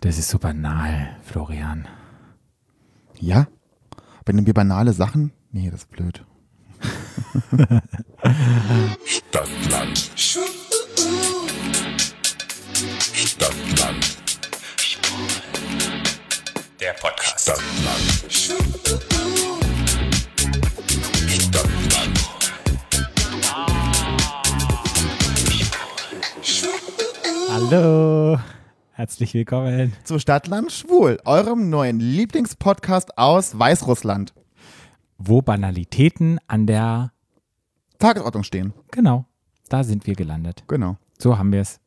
Das ist so banal, Florian. Ja? Wenn wir banale Sachen. Nee, das ist blöd. Stadtland. Stadtland. Der Podcast. Stadtland. Stadtland. Hallo. Herzlich willkommen. Zu Stadtland Schwul, eurem neuen Lieblingspodcast aus Weißrussland. Wo Banalitäten an der. Tagesordnung stehen. Genau. Da sind wir gelandet. Genau. So haben wir es.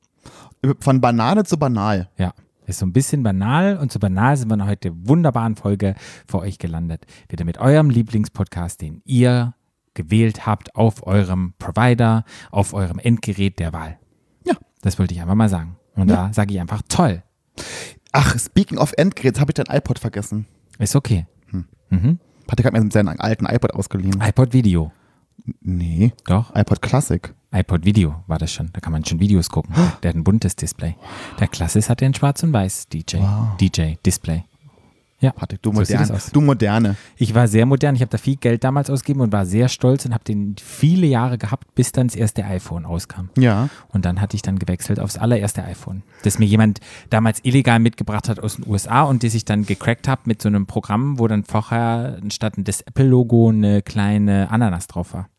Von Banane zu banal. Ja. Ist so ein bisschen banal und so banal sind wir in heute wunderbaren Folge für euch gelandet. Wieder mit eurem Lieblingspodcast, den ihr gewählt habt auf eurem Provider, auf eurem Endgerät der Wahl. Ja. Das wollte ich einfach mal sagen. Und Ja. da sage ich einfach toll. Ach, speaking of Endgeräts, habe ich dein iPod vergessen. Ist okay. Mhm. Patrick hat mir seinen alten iPod ausgeliehen. iPod Video. Nee, Doch. iPod Classic. iPod Video war das schon. Da kann man schon Videos gucken. Der hat ein buntes Display. Der Klassis hatte ein schwarz und weiß DJ. DJ Display. Ja. Patrick, du So aus. du Moderne. Ich war sehr modern. Ich habe da viel Geld damals ausgegeben und war sehr stolz und habe den viele Jahre gehabt, bis dann das erste iPhone rauskam. Ja. Und dann hatte ich dann gewechselt aufs allererste iPhone, das mir jemand damals illegal mitgebracht hat aus den USA und das ich dann gecrackt habe mit so einem Programm, wo dann vorher statt des Apple-Logo eine kleine Ananas drauf war.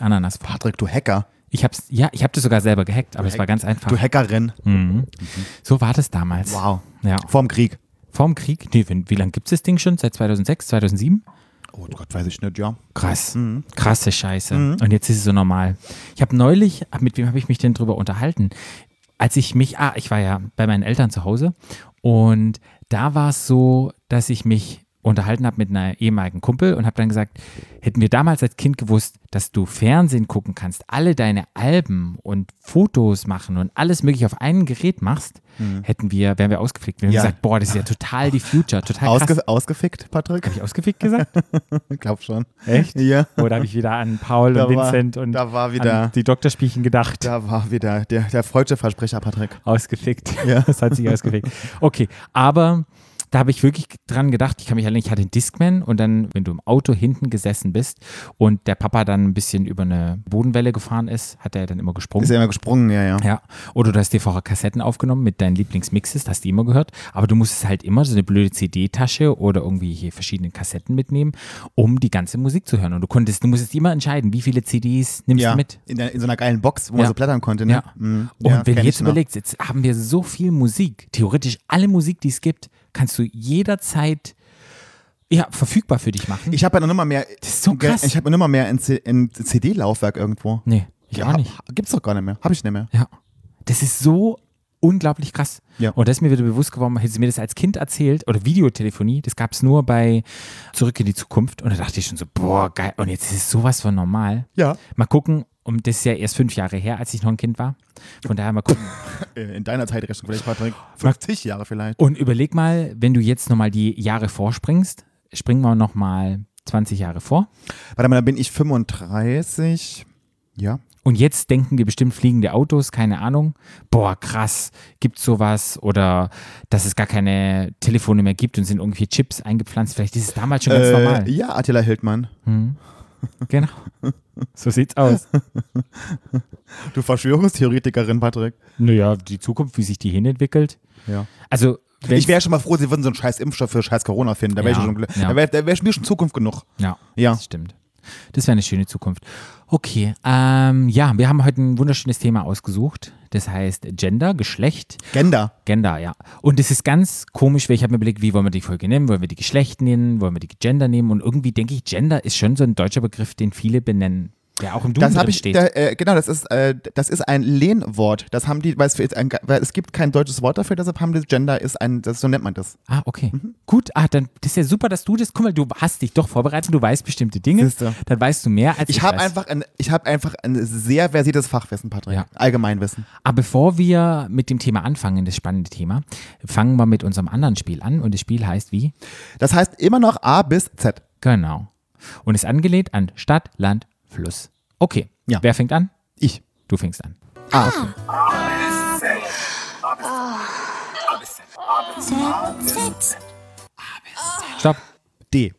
Ananas. Patrick, du Hacker. Ich hab's, ja, ich habe das sogar selber gehackt, aber es war ganz einfach. Du Hackerin. Mhm. So war das damals. Wow. Ja. Vorm Krieg. Vorm Krieg? Nee, wie, wie lange gibt es das Ding schon? Seit 2006, 2007? Oh Gott, weiß ich nicht, ja. Krass. Krasse Scheiße. Und jetzt ist es so normal. Ich habe neulich, mit wem habe ich mich denn drüber unterhalten? Als ich mich, ah, ich war ja bei meinen Eltern zu Hause und da war es so, dass ich mich unterhalten habe mit einer ehemaligen Kumpel und habe dann gesagt, hätten wir damals als Kind gewusst, dass du Fernsehen gucken kannst, alle deine Alben und Fotos machen und alles mögliche auf einem Gerät machst, hätten wir, wären wir ausgeflickt. Wir Ja. gesagt, boah, das ist ja total die Future, total krass. Ausge ausgefickt, Patrick? Habe ich ausgefickt gesagt? Ich glaube schon. Echt? Ja. Oder habe ich wieder an Paul Da und war- Vincent und da war wieder- die Doktorspielchen gedacht? Da war wieder der, der freudsche Versprecher, Patrick. Ausgefickt. Ja. Das hat sich ausgefickt. Okay, aber da habe ich wirklich dran gedacht, ich kann mich erinnern, ich hatte einen Discman und dann, wenn du im Auto hinten gesessen bist und der Papa dann ein bisschen über eine Bodenwelle gefahren ist, hat er dann immer gesprungen. Ist ja immer gesprungen, ja, ja. Ja, oder du hast dir vorher Kassetten aufgenommen mit deinen Lieblingsmixes, hast die immer gehört, aber du musstest halt immer so eine blöde CD-Tasche oder irgendwie hier verschiedene Kassetten mitnehmen, um die ganze Musik zu hören. Und du konntest, du musstest immer entscheiden, wie viele CDs nimmst Ja, du mit. in, der, in so einer geilen Box, wo man Ja. so blättern konnte. Ne? Ja. Mhm. Und Ja, wenn du jetzt noch. überlegst, jetzt haben wir so viel Musik, theoretisch alle Musik, die es gibt, kannst du jederzeit ja, verfügbar für dich machen. Ich habe ja noch nimmer mehr. Das ist so krass. Ich habe noch nimmer mehr in, C- in CD-Laufwerk irgendwo. nee, ich auch Ja, nicht. hab- Gibt's doch gar nicht mehr. Habe ich nicht mehr. Ja. Das ist so unglaublich krass. Ja. Und das ist mir wieder bewusst geworden, hätte sie mir das als Kind erzählt oder Videotelefonie, das gab es nur bei Zurück in die Zukunft. Und da dachte ich schon so, boah, geil. Und jetzt ist es sowas von normal. Ja. Mal gucken, und das ist ja erst fünf Jahre her, als ich noch ein Kind war. Von daher mal gucken. In deiner Zeitrechnung vielleicht, Patrick. 50 Jahre vielleicht. Und überleg mal, wenn du jetzt nochmal die Jahre vorspringst, springen wir nochmal 20 Jahre vor. Warte mal, dann bin ich 35. Ja. Und jetzt denken wir bestimmt fliegende Autos, keine Ahnung. Boah, krass, gibt's sowas? Oder dass es gar keine Telefone mehr gibt und sind irgendwie Chips eingepflanzt. Vielleicht ist es damals schon ganz normal. Äh, ja, Attila Hildmann. Genau. So sieht's aus. Du Verschwörungstheoretikerin, Patrick. Naja, die Zukunft, wie sich die hinentwickelt. Ja. Also, wenn Ich wäre schon mal froh, sie würden so einen scheiß Impfstoff für scheiß Corona finden. Da wäre Ja, ich schon glücklich. ja. Da wäre da wär mir schon Zukunft genug. Ja, Ja. das stimmt. Das wäre eine schöne Zukunft. Okay, ähm, ja, wir haben heute ein wunderschönes Thema ausgesucht. Das heißt Gender, Geschlecht. Gender. Gender, ja. Und es ist ganz komisch, weil ich habe mir überlegt, wie wollen wir die Folge nennen? Wollen wir die Geschlecht nennen? Wollen wir die Gender nehmen? Und irgendwie denke ich, Gender ist schon so ein deutscher Begriff, den viele benennen, der auch im Duden Das habe drin ich, steht. da, äh, genau, das ist, äh, das ist ein Lehnwort. Das haben die, weil es, für, ein, weil es gibt kein deutsches Wort dafür, deshalb haben die Gender ist ein, das, so nennt man das. ah, okay. Mhm. Gut, ah, dann das ist ja super, dass du das, guck mal, du hast dich doch vorbereitet, du weißt bestimmte Dinge. Siehste. Dann weißt du mehr als ich, Ich habe einfach ein, ich habe einfach ein sehr versiertes Fachwissen, Patrick. Ja. Allgemeinwissen. Aber bevor wir mit dem Thema anfangen, das spannende Thema, fangen wir mit unserem anderen Spiel an. Und das Spiel heißt wie? Das heißt immer noch A bis Z. Genau. Und ist angelehnt an Stadt, Land, Fluss. Okay. Ja. Wer fängt an? Ich. Du fängst an. Ah, okay. Stopp. D.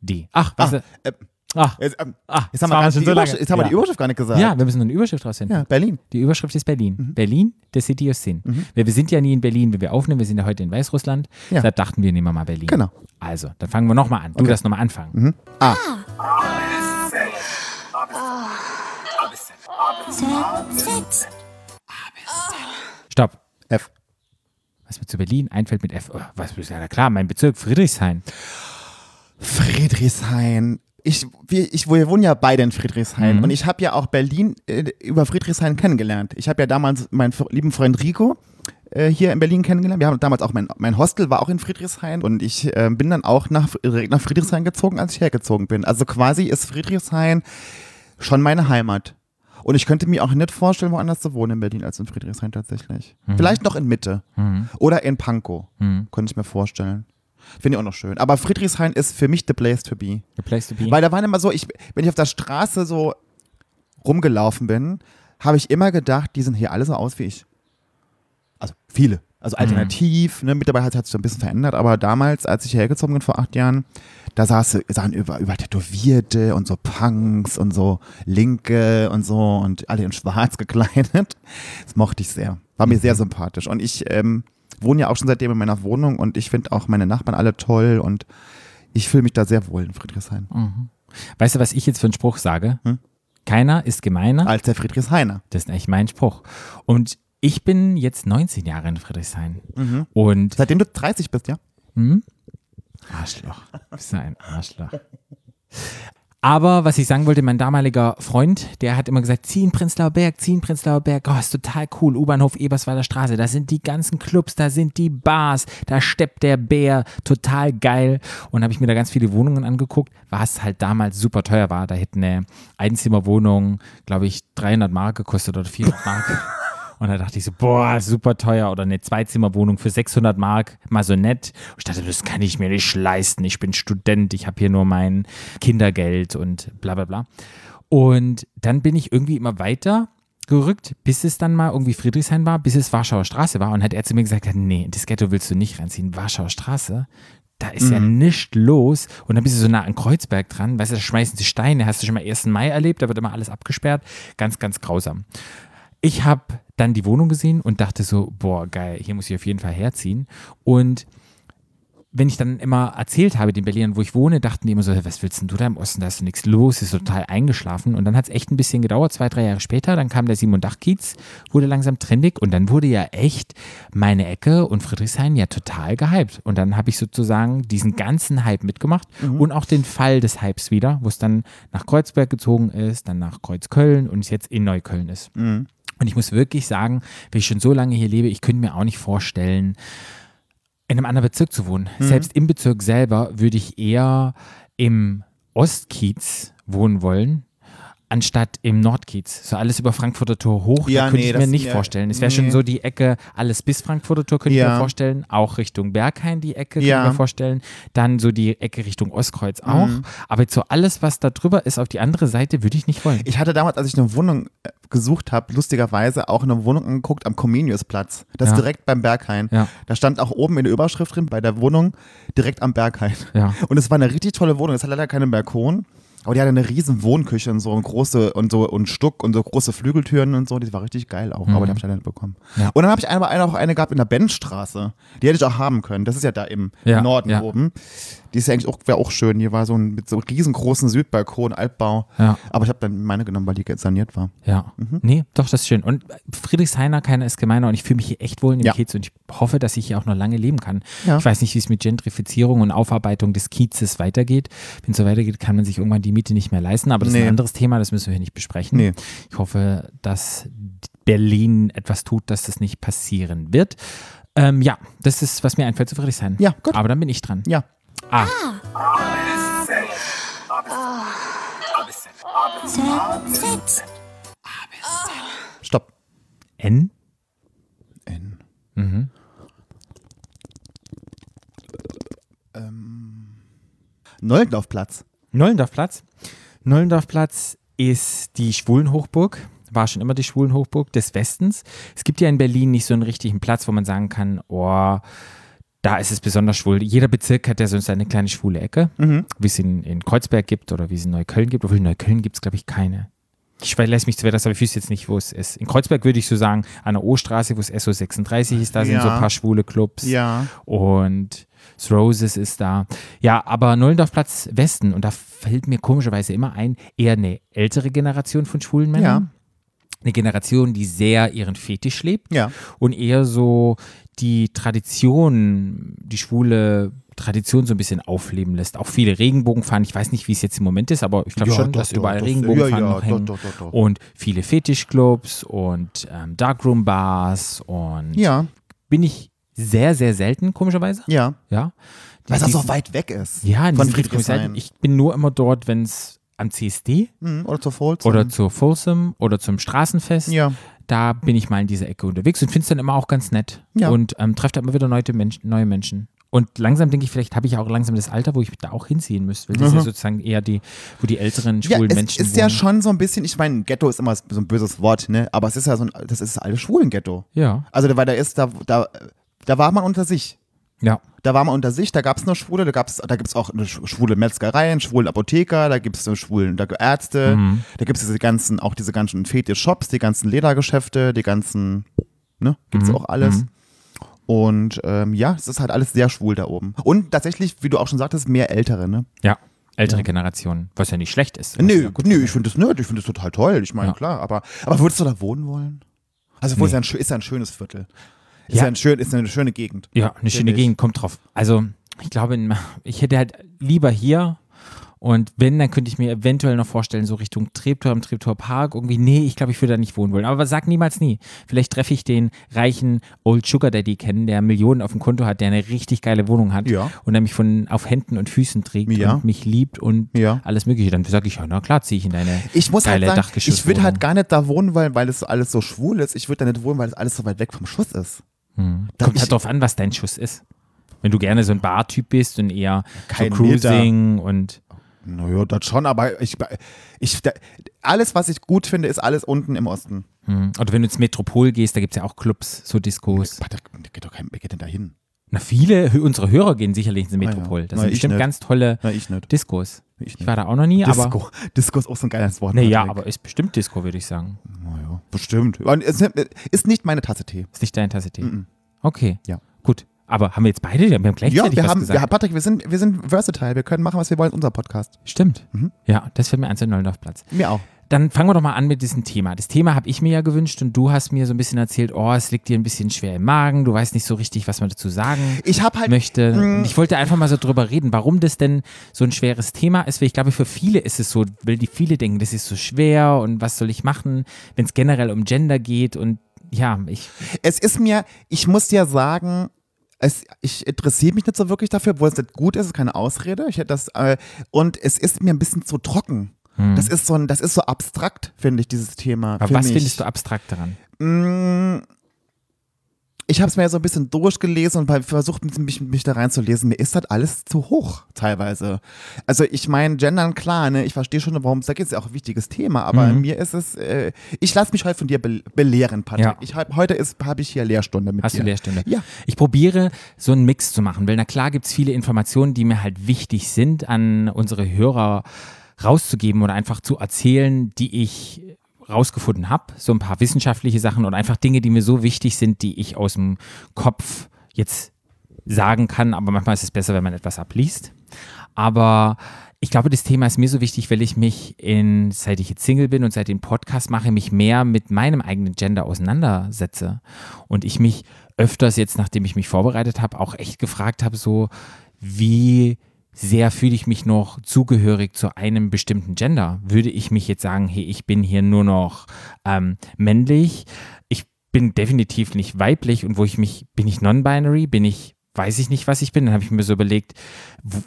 D. Ach, was? Ah, äh, Ach, jetzt, ähm, ah, jetzt haben wir, schon so lange. Jetzt haben wir ja. die Überschrift gar nicht gesagt. Ja, wir müssen eine Überschrift rausfinden. Ja, Berlin. Die Überschrift ist Berlin. Berlin, the city of sin. Wir, wir sind ja nie in Berlin, wenn wir aufnehmen. Wir sind ja heute in Weißrussland. Ja. Da dachten wir, nehmen wir mal Berlin. Genau. Also, dann fangen wir nochmal an. Du darfst nochmal anfangen. A. Stopp. F. Was mir zu Berlin einfällt mit F. Oh, was ist ja klar, mein Bezirk Friedrichshain. Friedrichshain. Ich, wir, ich, wir wohnen ja beide in Friedrichshain und ich habe ja auch Berlin äh, über Friedrichshain kennengelernt. Ich habe ja damals meinen lieben Freund Rico äh, hier in Berlin kennengelernt. Wir haben damals auch mein, mein Hostel war auch in Friedrichshain und ich äh, bin dann auch nach, direkt nach Friedrichshain gezogen, als ich hergezogen bin. Also quasi ist Friedrichshain schon meine Heimat. Und ich könnte mir auch nicht vorstellen, woanders zu wohnen in Berlin als in Friedrichshain tatsächlich. Vielleicht noch in Mitte oder in Pankow, könnte ich mir vorstellen. Finde ich auch noch schön. Aber Friedrichshain ist für mich the place to be. The place to be. Weil da waren immer so, ich, wenn ich auf der Straße so rumgelaufen bin, habe ich immer gedacht, die sehen hier alle so aus wie ich. Also viele. Also alternativ, ne, mittlerweile hat sich ein bisschen verändert, aber damals, als ich hergezogen bin vor acht Jahren, da saß, sahen über, über Tätowierte und so Punks und so Linke und so und alle in schwarz gekleidet. Das mochte ich sehr. War mir sehr sympathisch. Und ich ähm, wohne ja auch schon seitdem in meiner Wohnung und ich finde auch meine Nachbarn alle toll und ich fühle mich da sehr wohl in Friedrichshain. weißt du, was ich jetzt für einen Spruch sage? Keiner ist gemeiner. Als der Friedrichshainer. Das ist echt mein Spruch. Und ich bin jetzt 19 Jahre in Friedrichshain. Mhm. Und Seitdem du 30 bist, ja? Arschloch. Bist du ein Arschloch. Aber was ich sagen wollte, mein damaliger Freund, der hat immer gesagt, zieh in Prenzlauer Berg, zieh in Prenzlauer Berg, oh, ist total cool, U-Bahnhof Eberswalder Straße, da sind die ganzen Clubs, da sind die Bars, da steppt der Bär, total geil. Und habe ich mir da ganz viele Wohnungen angeguckt, was halt damals super teuer war. Da hätte eine Einzimmerwohnung, glaube ich, 300 Mark gekostet oder 400 Mark. Und da dachte ich so, boah, super teuer. Oder eine Zweizimmerwohnung für 600 Mark, mal so nett. Und ich dachte, das kann ich mir nicht leisten. Ich bin Student, ich habe hier nur mein Kindergeld und bla bla bla. Und dann bin ich irgendwie immer weiter gerückt, bis es dann mal irgendwie Friedrichshain war, bis es Warschauer Straße war. Und hat er zu mir gesagt, nee, das Ghetto willst du nicht reinziehen. Warschauer Straße, da ist ja nichts los. Und dann bist du so nah an Kreuzberg dran, weißt du, da schmeißen sie Steine. Hast du schon mal 1. Mai erlebt, da wird immer alles abgesperrt. Ganz, ganz grausam. Ich habe dann die Wohnung gesehen und dachte so, boah, geil, hier muss ich auf jeden Fall herziehen. Und wenn ich dann immer erzählt habe den Berlinern, wo ich wohne, dachten die immer so, "Hey, was willst denn du da im Osten, da ist nichts los, ist total eingeschlafen. Und dann hat es echt ein bisschen gedauert, zwei, drei Jahre später, dann kam der Simon Dach-Kiez, wurde langsam trendig und dann wurde ja echt meine Ecke und Friedrichshain ja total gehypt. Und dann habe ich sozusagen diesen ganzen Hype mitgemacht und auch den Fall des Hypes wieder, wo es dann nach Kreuzberg gezogen ist, dann nach Kreuzköln und es jetzt in Neukölln ist. Und ich muss wirklich sagen, wenn ich schon so lange hier lebe, ich könnte mir auch nicht vorstellen, in einem anderen Bezirk zu wohnen. Mhm. Selbst im Bezirk selber würde ich eher im Ostkiez wohnen wollen, anstatt im Nordkiez. So alles über Frankfurter Tor hoch, Ja, da könnte nee, ich mir nicht ja, vorstellen. Es wäre schon nee. so die Ecke, alles bis Frankfurter Tor könnte ich Ja. mir vorstellen, auch Richtung Berghain die Ecke könnte Ja. ich mir vorstellen, dann so die Ecke Richtung Ostkreuz auch. Mhm. Aber jetzt so alles, was da drüber ist, auf die andere Seite, würde ich nicht wollen. Ich hatte damals, als ich eine Wohnung äh, gesucht habe, lustigerweise auch eine Wohnung angeguckt am Comeniusplatz. Das Ja. ist direkt beim Berghain. Ja. Da stand auch oben in der Überschrift drin, bei der Wohnung, direkt am Berghain. Ja. Und es war eine richtig tolle Wohnung. Es hat leider keinen Balkon. Aber die hatte eine riesen Wohnküche und so und große und so und Stuck und so große Flügeltüren und so. Die war richtig geil auch, aber die habe ich leider nicht bekommen. Mhm. Ja. Und dann habe ich aber eine, auch eine gehabt in der Benzstraße. Die hätte ich auch haben können. Das ist ja da im Ja, Norden ja. oben. Die ist ja eigentlich auch, wäre auch schön. Hier war so ein mit so einem riesengroßen Südbalkon, Altbau. Aber ich habe dann meine genommen, weil die saniert war. Ja, Mhm. nee, doch, das ist schön. Und Friedrichshainer, keiner ist gemeiner und ich fühle mich hier echt wohl in dem. Kiez und ich hoffe, dass ich hier auch noch lange leben kann. Ich weiß nicht, wie es mit Gentrifizierung und Aufarbeitung des Kiezes weitergeht. Wenn es so weitergeht, kann man sich irgendwann die Miete nicht mehr leisten, aber das ist Nee. ein anderes Thema, das müssen wir hier nicht besprechen. Nee. Ich hoffe, dass Berlin etwas tut, dass das nicht passieren wird. Ähm, ja, das ist, was mir einfällt zu Friedrichshain. Ja, gut. Aber dann bin ich dran. Ja. Ah, Stopp. N? N. Mhm. Neulendorfplatz. Nollendorfplatz. Nollendorfplatz ist die Schwulenhochburg, war schon immer die Schwulenhochburg des Westens. Es gibt ja in Berlin nicht so einen richtigen Platz, wo man sagen kann, oh, da ist es besonders schwul. Jeder Bezirk hat ja so seine kleine schwule Ecke, Mhm. wie es in, in Kreuzberg gibt oder wie es in Neukölln gibt. Obwohl in Neukölln gibt es, glaube ich, keine. Ich weiß mich zwar das, aber ich wüsste jetzt nicht, wo es ist. In Kreuzberg würde ich so sagen, an der O-Straße, wo es SO36 ist, da sind so Ja. ein paar schwule Clubs. Ja. Und Roses ist da. Ja, aber Nullendorfplatz Westen, und da fällt mir komischerweise immer ein, eher eine ältere Generation von schwulen Männern. Eine Generation, die sehr ihren Fetisch lebt Ja. und eher so die Tradition, die schwule Tradition so ein bisschen aufleben lässt. Auch viele Regenbogen fahren. Ich weiß nicht, wie es jetzt im Moment ist, aber ich glaube Ja, schon, doch, dass doch, überall doch. Regenbogen Ja, fahren ja, hängen. Und viele Fetischclubs und ähm, Darkroom-Bars und Ja. bin ich sehr, sehr selten, komischerweise. Ja. Ja. Weil das Die- auch so weit weg ist. ja, in von diesen Friedrichshain. Ich bin nur immer dort, wenn es am CSD Mhm. Oder zur Folz. oder zur Folsom oder zum Straßenfest. Ja. Da bin ich mal in dieser Ecke unterwegs und finde es dann immer auch ganz nett. Ja. Und ähm, treffe da immer wieder neue, Menschen, neue Menschen. Und langsam denke ich, vielleicht habe ich auch langsam das Alter, wo ich da auch hinziehen müsste. Weil das ist ja sozusagen eher die, wo die älteren Ja, schwulen es Menschen ist ja wohnen. schon so ein bisschen, ich meine, Ghetto ist immer so ein böses Wort, ne? Aber es ist ja so ein, das ist alles Schwulen-Ghetto. Ja, Also, weil da ist, da, da, da war man unter sich. ja. Da war man unter sich, da gab es nur Schwule, da, gab's, da gibt es auch eine schwule Metzgerei, einen schwulen Apotheker, da gibt es schwulen da Ärzte, Mhm. da gibt es diese ganzen, auch diese ganzen Fetisch-Shops, die ganzen Ledergeschäfte, die ganzen, ne, gibt es Mhm. auch alles. Und ähm, ja, es ist halt alles sehr schwul da oben. Und tatsächlich, wie du auch schon sagtest, mehr Ältere, ne? Ja, ältere Generationen, was ja nicht schlecht ist. Nö, ja gut nö, ist. ich finde das nett, ich finde das total toll. Ich meine, Ja. klar, aber, aber würdest du da wohnen wollen? Also, wo Nee. ist, ja ein, ist ja ein schönes Viertel. Ist Ja. ja, ein schön, ist eine schöne Gegend. Ja, eine schöne ich. Gegend, kommt drauf. Also, ich glaube, ich hätte halt lieber hier und wenn, dann könnte ich mir eventuell noch vorstellen, so Richtung Treptower im Treptower Park, irgendwie, nee, ich glaube, ich würde da nicht wohnen wollen. Aber sag niemals nie. Vielleicht treffe ich den reichen Old Sugar Daddy kennen, der Millionen auf dem Konto hat, der eine richtig geile Wohnung hat Ja. und der mich von auf Händen und Füßen trägt Ja. und mich liebt und Ja. alles mögliche. Dann sage ich, ja, na klar, ziehe ich in deine Ich muss halt geile sagen, ich würde halt gar nicht da wohnen, weil, weil es alles so schwul ist. Ich würde da nicht wohnen, weil es alles so weit weg vom Schuss ist. Hm. Da Kommt halt drauf an, was dein Schuss ist. Wenn du gerne so ein Bartyp bist und eher Kein so Cruising und Naja, das schon, aber ich, ich, alles, was ich gut finde, ist alles unten im Osten. Hm. Oder wenn du ins Metropol gehst, da gibt es ja auch Clubs, so Discos. Da, geht doch kein, wer geht denn da hin? Na, viele unserer Hörer gehen sicherlich ins. Metropol. Das Na, sind bestimmt nicht. ganz tolle Na. Discos. Ich Ich war da auch noch nie, aber. Disco. Disco ist auch so ein geiles Wort. Nee, ja, Patrick. aber ist bestimmt Disco, würde ich sagen. Naja, bestimmt. Ist nicht meine Tasse Tee. Ist nicht deine Tasse Tee. Mhm. Okay. Ja. Gut. Aber haben wir jetzt beide? Wir haben Ja, gleichzeitig wir was haben, gesagt. wir, Patrick, wir sind, wir sind versatile. Wir können machen, was wir wollen, unser Podcast. Stimmt. Mhm. Ja, das fällt mir eins in Neulendorfplatz. Mir auch. Dann fangen wir doch mal an mit diesem Thema. Das Thema habe ich mir ja gewünscht und du hast mir so ein bisschen erzählt, oh, es liegt dir ein bisschen schwer im Magen, du weißt nicht so richtig, was man dazu sagen Ich habe halt. möchte. Ich wollte einfach mal so drüber reden, warum das denn so ein schweres Thema ist. Weil ich glaube, für viele ist es so, weil die viele denken, das ist so schwer und was soll ich machen, wenn es generell um Gender geht und ja, ich, Es ist mir, ich muss dir sagen, es, ich interessiere mich nicht so wirklich dafür, obwohl es nicht gut ist, ist keine Ausrede. Ich hätte das, äh, und es ist mir ein bisschen zu trocken. Das ist so ein, das ist so abstrakt, finde ich, dieses Thema. Hm. aber was mich. findest du abstrakt daran? Mm, Ich habe es mir ja so ein bisschen durchgelesen und versucht, mich, mich da reinzulesen. Mir ist das alles zu hoch, teilweise. Also ich meine, Gendern, klar, ne, ich verstehe schon, warum es da geht, ist ja auch ein wichtiges Thema, aber Mhm. mir ist es, äh, ich lasse mich heute von dir be belehren, Patrick. Ja. Ich hab, heute habe ich hier Lehrstunde mit Hast dir. du Lehrstunde? Ja. Ich probiere so einen Mix zu machen, weil na klar gibt es viele Informationen, die mir halt wichtig sind, an unsere Hörer rauszugeben oder einfach zu erzählen, die ich rausgefunden habe. So ein paar wissenschaftliche Sachen und einfach Dinge, die mir so wichtig sind, die ich aus dem Kopf jetzt sagen kann. Aber manchmal ist es besser, wenn man etwas abliest. Aber ich glaube, das Thema ist mir so wichtig, weil ich mich in, seit ich jetzt Single bin und seit dem Podcast mache, mich mehr mit meinem eigenen Gender auseinandersetze. Und ich mich öfters jetzt, nachdem ich mich vorbereitet habe, auch echt gefragt habe, so, wie sehr fühle ich mich noch zugehörig zu einem bestimmten Gender? Würde ich mich jetzt sagen, hey, ich bin hier nur noch ähm, männlich, ich bin definitiv nicht weiblich und wo ich mich, bin ich non-binary, bin ich, weiß ich nicht, was ich bin, dann habe ich mir so überlegt, wo,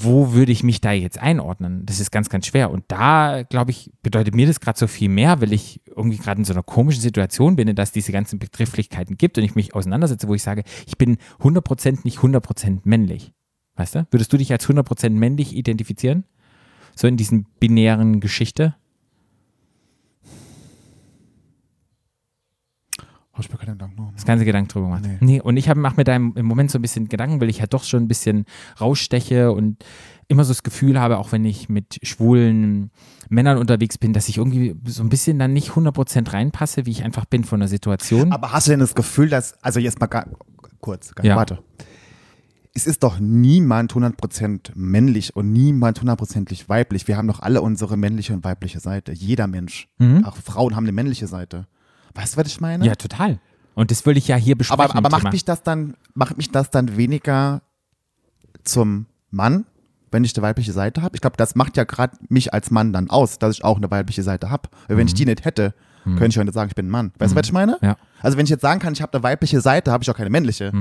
wo würde ich mich da jetzt einordnen? Das ist ganz, ganz schwer. Und da, glaube ich, bedeutet mir das gerade so viel mehr, weil ich irgendwie gerade in so einer komischen Situation bin, dass diese ganzen Begrifflichkeiten gibt und ich mich auseinandersetze, wo ich sage, ich bin 100% nicht 100% männlich. Weißt du? Würdest du dich als 100% männlich identifizieren? So in diesen binären Geschichte? Hab ich mir keine Gedanken gemacht. Das ganze Gedanken drüber gemacht. Nee. Nee. und ich habe mach mir da im, im Moment so ein bisschen Gedanken, weil ich halt doch schon ein bisschen raussteche und immer so das Gefühl habe, auch wenn ich mit schwulen Männern unterwegs bin, dass ich irgendwie so ein bisschen dann nicht 100% reinpasse, wie ich einfach bin von der Situation. Aber hast du denn das Gefühl, dass, also jetzt mal ga, kurz, ga, Ja. warte. Es ist doch niemand 100% männlich und niemand 100% weiblich. Wir haben doch alle unsere männliche und weibliche Seite. Jeder Mensch. Auch Frauen haben eine männliche Seite. Weißt du, was ich meine? ja, total. Und das will ich ja hier besprechen. aber aber macht Thema. mich das dann, macht mich das dann weniger zum Mann, wenn ich eine weibliche Seite habe? Ich glaube, das macht ja gerade mich als Mann dann aus, dass ich auch eine weibliche Seite habe. Wenn ich die nicht hätte, könnte ich heute sagen, ich bin ein Mann. Weißt du, was ich meine? Ja. Also wenn ich jetzt sagen kann, ich habe eine weibliche Seite, habe ich auch keine männliche.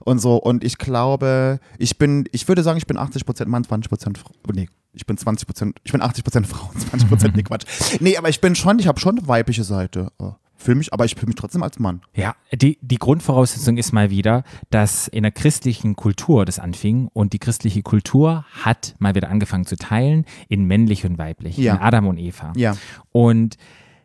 Und so, und ich glaube, ich bin, ich würde sagen, ich bin 80% Mann, 20% Frau. Nee, ich bin 20%, ich bin 80% Frau, 20% nee, Quatsch. Nee, aber ich bin schon, ich habe schon eine weibliche Seite. Oh, Fühl mich, aber ich fühle mich trotzdem als Mann. Ja, die, die Grundvoraussetzung ist mal wieder, dass in der christlichen Kultur das anfing und die christliche Kultur hat mal wieder angefangen zu teilen in männlich und weiblich, Ja. in Adam und Eva. Ja. Und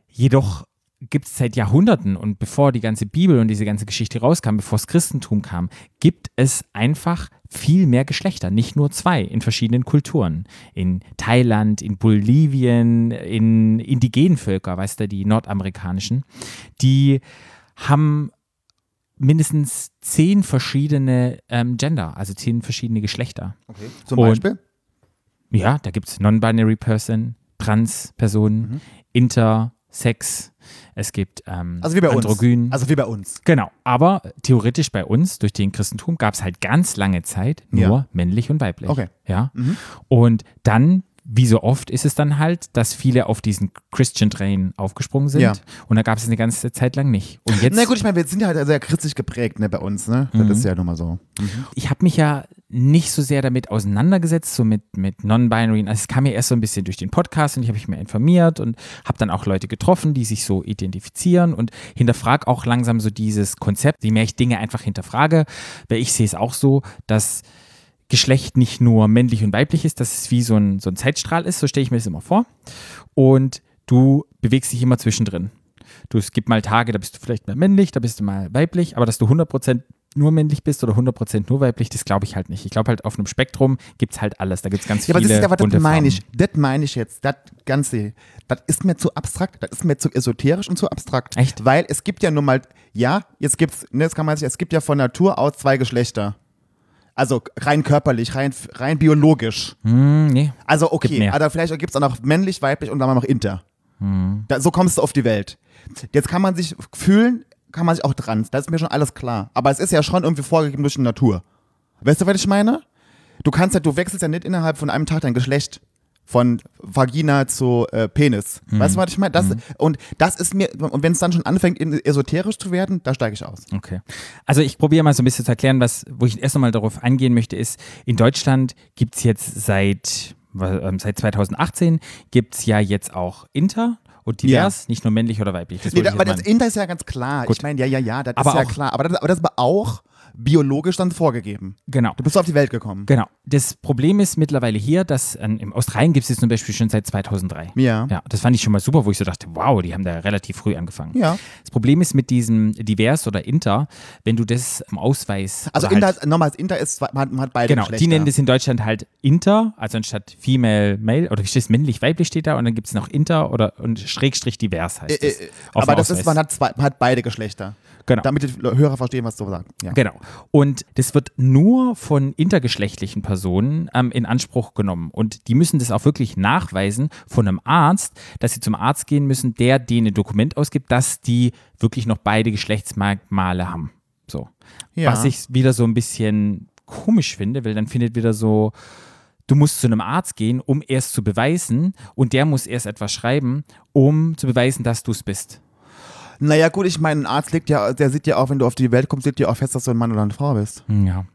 jedoch gibt es seit Jahrhunderten und bevor die ganze Bibel und diese ganze Geschichte rauskam, bevor das Christentum kam, gibt es einfach viel mehr Geschlechter, nicht nur zwei in verschiedenen Kulturen. In Thailand, in Bolivien, in indigenen Völker, weißt du, die nordamerikanischen, die haben mindestens zehn verschiedene ähm, Gender, also zehn verschiedene Geschlechter. Okay. Zum Und- Beispiel? Ja, da gibt es Non-Binary Person, Trans-Personen, Inter, Sex, es gibt ähm, Also wie bei Androgyn. uns. Also wie bei uns. genau, aber theoretisch bei uns, durch den Christentum, gab es halt ganz lange Zeit nur Ja. männlich und weiblich. Okay. Ja. Und dann, wie so oft, ist es dann halt, dass viele auf diesen Christian Train aufgesprungen sind. Ja. Und da gab es eine ganze Zeit lang nicht. Und jetzt Na gut, ich meine, wir sind ja halt sehr christlich geprägt ne, bei uns, ne? Das ist ja nun mal so. ich habe mich ja nicht so sehr damit auseinandergesetzt, so mit, mit Non-Binary. Also es kam ja erst so ein bisschen durch den Podcast und ich habe mich mehr informiert und habe dann auch Leute getroffen, die sich so identifizieren und hinterfrage auch langsam so dieses Konzept. Je mehr ich Dinge einfach hinterfrage, weil ich sehe es auch so, dass Geschlecht nicht nur männlich und weiblich ist, dass es wie so ein, so ein Zeitstrahl ist, so stelle ich mir das immer vor. Und du bewegst dich immer zwischendrin. Du, es gibt mal Tage, da bist du vielleicht mal männlich, da bist du mal weiblich, aber dass du 100% nur männlich bist oder 100% nur weiblich, das glaube ich halt nicht. Ich glaube halt, auf einem Spektrum gibt es halt alles. Da gibt es ganz Ja, aber viele das ist aber das bunte meine ich. Das meine ich jetzt. Das Ganze, das ist mir zu abstrakt, das ist mir zu esoterisch und zu abstrakt. Echt? Weil es gibt ja nun mal, ja, jetzt gibt's, ne, jetzt kann man sich, es gibt ja von Natur aus zwei Geschlechter. Also rein körperlich, rein, rein biologisch. Hm, nee. Also okay, aber vielleicht gibt es auch noch männlich, weiblich und dann noch inter. Da, so kommst du auf die Welt. Jetzt kann man sich fühlen, kann man sich auch trans. Das ist mir schon alles klar. Aber es ist ja schon irgendwie vorgegeben durch die Natur. Weißt du, was ich meine? Du kannst ja, du wechselst ja nicht innerhalb von einem Tag dein Geschlecht. Von Vagina zu äh, Penis. Weißt du, was ich meine? Das, Und das ist mir, und wenn es dann schon anfängt, esoterisch zu werden, da steige ich aus. Okay. Also ich probiere mal so ein bisschen zu erklären, was, wo ich erst einmal darauf eingehen möchte, ist, in Deutschland gibt es jetzt seit, ähm, seit 2018 gibt es ja jetzt auch Inter und divers, nicht nur männlich oder weiblich. Das Nee, da, aber das Inter ist ja ganz klar. Gut. Ich meine, ja, ja, ja, das Aber ist ja auch- klar. Aber das, aber das ist aber auch biologisch dann vorgegeben. genau. Du bist auf die Welt gekommen. Genau. Das Problem ist mittlerweile hier, dass ähm, im Australien gibt es jetzt zum Beispiel schon seit 2003. Ja. Ja, das fand ich schon mal super, wo ich so dachte, wow, die haben da relativ früh angefangen. Ja. Das Problem ist mit diesem Divers oder Inter, wenn du das im Ausweis. Also oder Inter, halt, ist, nochmal, Inter ist, man hat, man hat beide Genau, Geschlechter. die nennen das in Deutschland halt Inter, also anstatt Female, Male, oder wie steht männlich, weiblich steht da und dann gibt es noch Inter oder und Schrägstrich divers heißt Äh, das. äh, auf aber das ist, man hat, zwei, man hat beide Geschlechter. Genau. Damit die Hörer verstehen, was du sagst. Ja. Genau. Und das wird nur von intergeschlechtlichen Personen ähm, in Anspruch genommen. Und die müssen das auch wirklich nachweisen von einem Arzt, dass sie zum Arzt gehen müssen, der denen ein Dokument ausgibt, dass die wirklich noch beide Geschlechtsmerkmale haben. So. Ja. Was ich wieder so ein bisschen komisch finde, weil dann findet wieder so, du musst zu einem Arzt gehen, um erst zu beweisen und der muss erst etwas schreiben, um zu beweisen, dass du es bist. Naja, gut, ich meine, ein Arzt legt ja, der sieht ja auch, wenn du auf die Welt kommst, legt ja auch fest, dass du ein Mann oder eine Frau bist. Ja.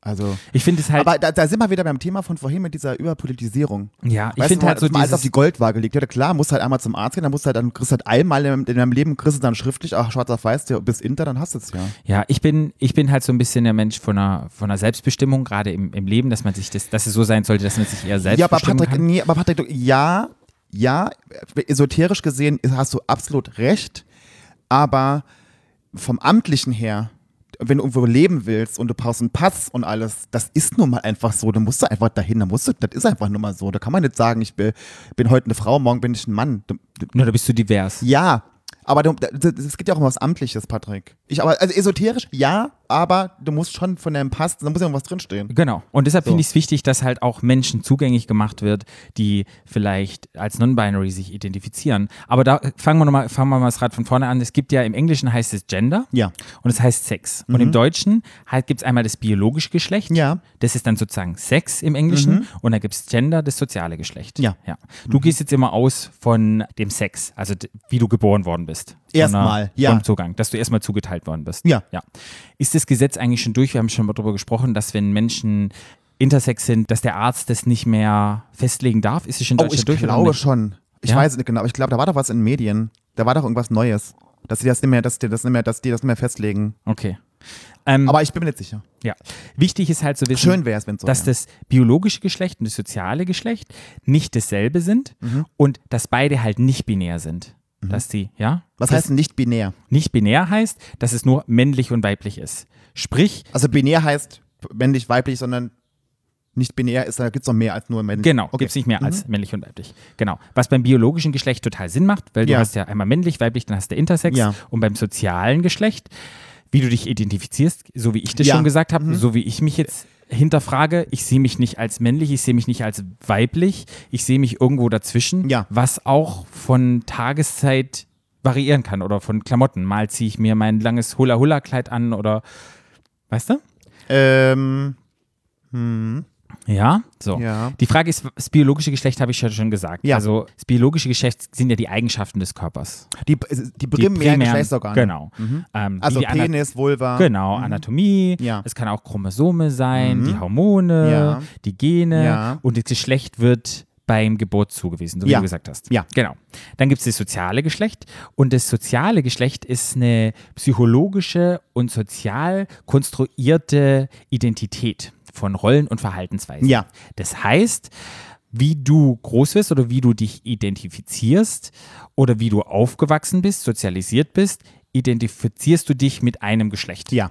Also. Ich finde es halt. Aber da, da sind wir wieder beim Thema von vorhin mit dieser Überpolitisierung. ja, ich Weißt finde du, halt so man alles auf dieses. die Goldwaage legt. Ja, klar, musst halt einmal zum Arzt gehen, dann musst halt, dann kriegst halt einmal in, in deinem Leben, kriegst du dann schriftlich, ach, schwarz auf weiß, du bist Inter, dann hast du es ja. Ja, ich bin, ich bin halt so ein bisschen der Mensch von einer, von einer Selbstbestimmung, gerade im, im Leben, dass man sich das, dass es so sein sollte, dass man sich eher selbst Ja, aber Patrick, kann. nee, aber Patrick, ja, ja, esoterisch gesehen hast du absolut recht, aber vom Amtlichen her, wenn du irgendwo leben willst und du brauchst einen Pass und alles, das ist nun mal einfach so. Da musst du einfach dahin, da musst du, das ist einfach nur mal so. Da kann man nicht sagen, ich bin, bin heute eine Frau, morgen bin ich ein Mann. Du, du, Nur da bist du divers. ja, aber du- das geht ja auch um was Amtliches, Patrick. Ich aber, also esoterisch, ja, aber du musst schon von deinem Pass, da muss ja irgendwas drinstehen. Genau. Und deshalb So. finde ich es wichtig, dass halt auch Menschen zugänglich gemacht wird, die vielleicht als Non-Binary sich identifizieren. Aber da fangen wir nochmal, fangen wir mal das Rad von vorne an. Es gibt ja im Englischen heißt es Gender. Ja. Mhm. Und es heißt Sex. Und im Deutschen halt gibt es einmal das biologische Geschlecht. Ja. Mhm. Das ist dann sozusagen Sex im Englischen. Und dann gibt es Gender, das soziale Geschlecht. Ja. ja. Du gehst jetzt immer aus von dem Sex, also wie du geboren worden bist. Erstmal, ja. Vom Zugang, dass du erstmal zugeteilt worden bist. Ja. ja. Ist das Gesetz eigentlich schon durch? Wir haben schon mal darüber gesprochen, dass wenn Menschen intersex sind, dass der Arzt das nicht mehr festlegen darf. Ist es schon Oh, ich durch oder glaube nicht? schon. Ich Ja? weiß es nicht genau, aber ich glaube, da war doch was in den Medien. Da war doch irgendwas Neues. Dass die das nicht mehr, dass die das nicht mehr, dass die das nicht mehr festlegen. Okay. Ähm, Aber ich bin mir nicht sicher. ja. Wichtig ist halt zu wissen, Schön wäre es, wenn so dass wär. das biologische Geschlecht und das soziale Geschlecht nicht dasselbe sind Mhm. und dass beide halt nicht binär sind. Dass die, ja? Was heißt nicht binär? nicht binär heißt, dass es nur männlich und weiblich ist. Sprich, Also binär heißt männlich, weiblich, sondern nicht binär ist, da gibt es noch mehr als nur männlich. Genau, okay. gibt es nicht mehr als männlich und weiblich. Genau. Was beim biologischen Geschlecht total Sinn macht, weil du Ja. hast ja einmal männlich, weiblich, dann hast du Intersex. Ja. Und beim sozialen Geschlecht, wie du dich identifizierst, so wie ich das Ja. Mhm. schon gesagt habe, so wie ich mich jetzt hinterfrage, ich sehe mich nicht als männlich, ich sehe mich nicht als weiblich, ich sehe mich irgendwo dazwischen, Ja. was auch von Tageszeit variieren kann oder von Klamotten. Mal ziehe ich mir mein langes Hula-Hula-Kleid an oder, weißt du? Ähm, Ja, so. Ja. Die Frage ist, das biologische Geschlecht habe ich ja schon gesagt. Ja. Also das biologische Geschlecht sind ja die Eigenschaften des Körpers. die, die primären Geschlechtsorgane. Genau. Ähm, Also Penis, Vulva. Genau, Anatomie, Ja. es kann auch Chromosome sein, die Hormone, Ja. die Gene Ja. und das Geschlecht wird beim Geburt zugewiesen, so wie Ja. du gesagt hast. Ja. Genau. Dann gibt es das soziale Geschlecht und das soziale Geschlecht ist eine psychologische und sozial konstruierte Identität von Rollen und Verhaltensweisen. Ja. Das heißt, wie du groß wirst oder wie du dich identifizierst oder wie du aufgewachsen bist, sozialisiert bist, identifizierst du dich mit einem Geschlecht. Ja.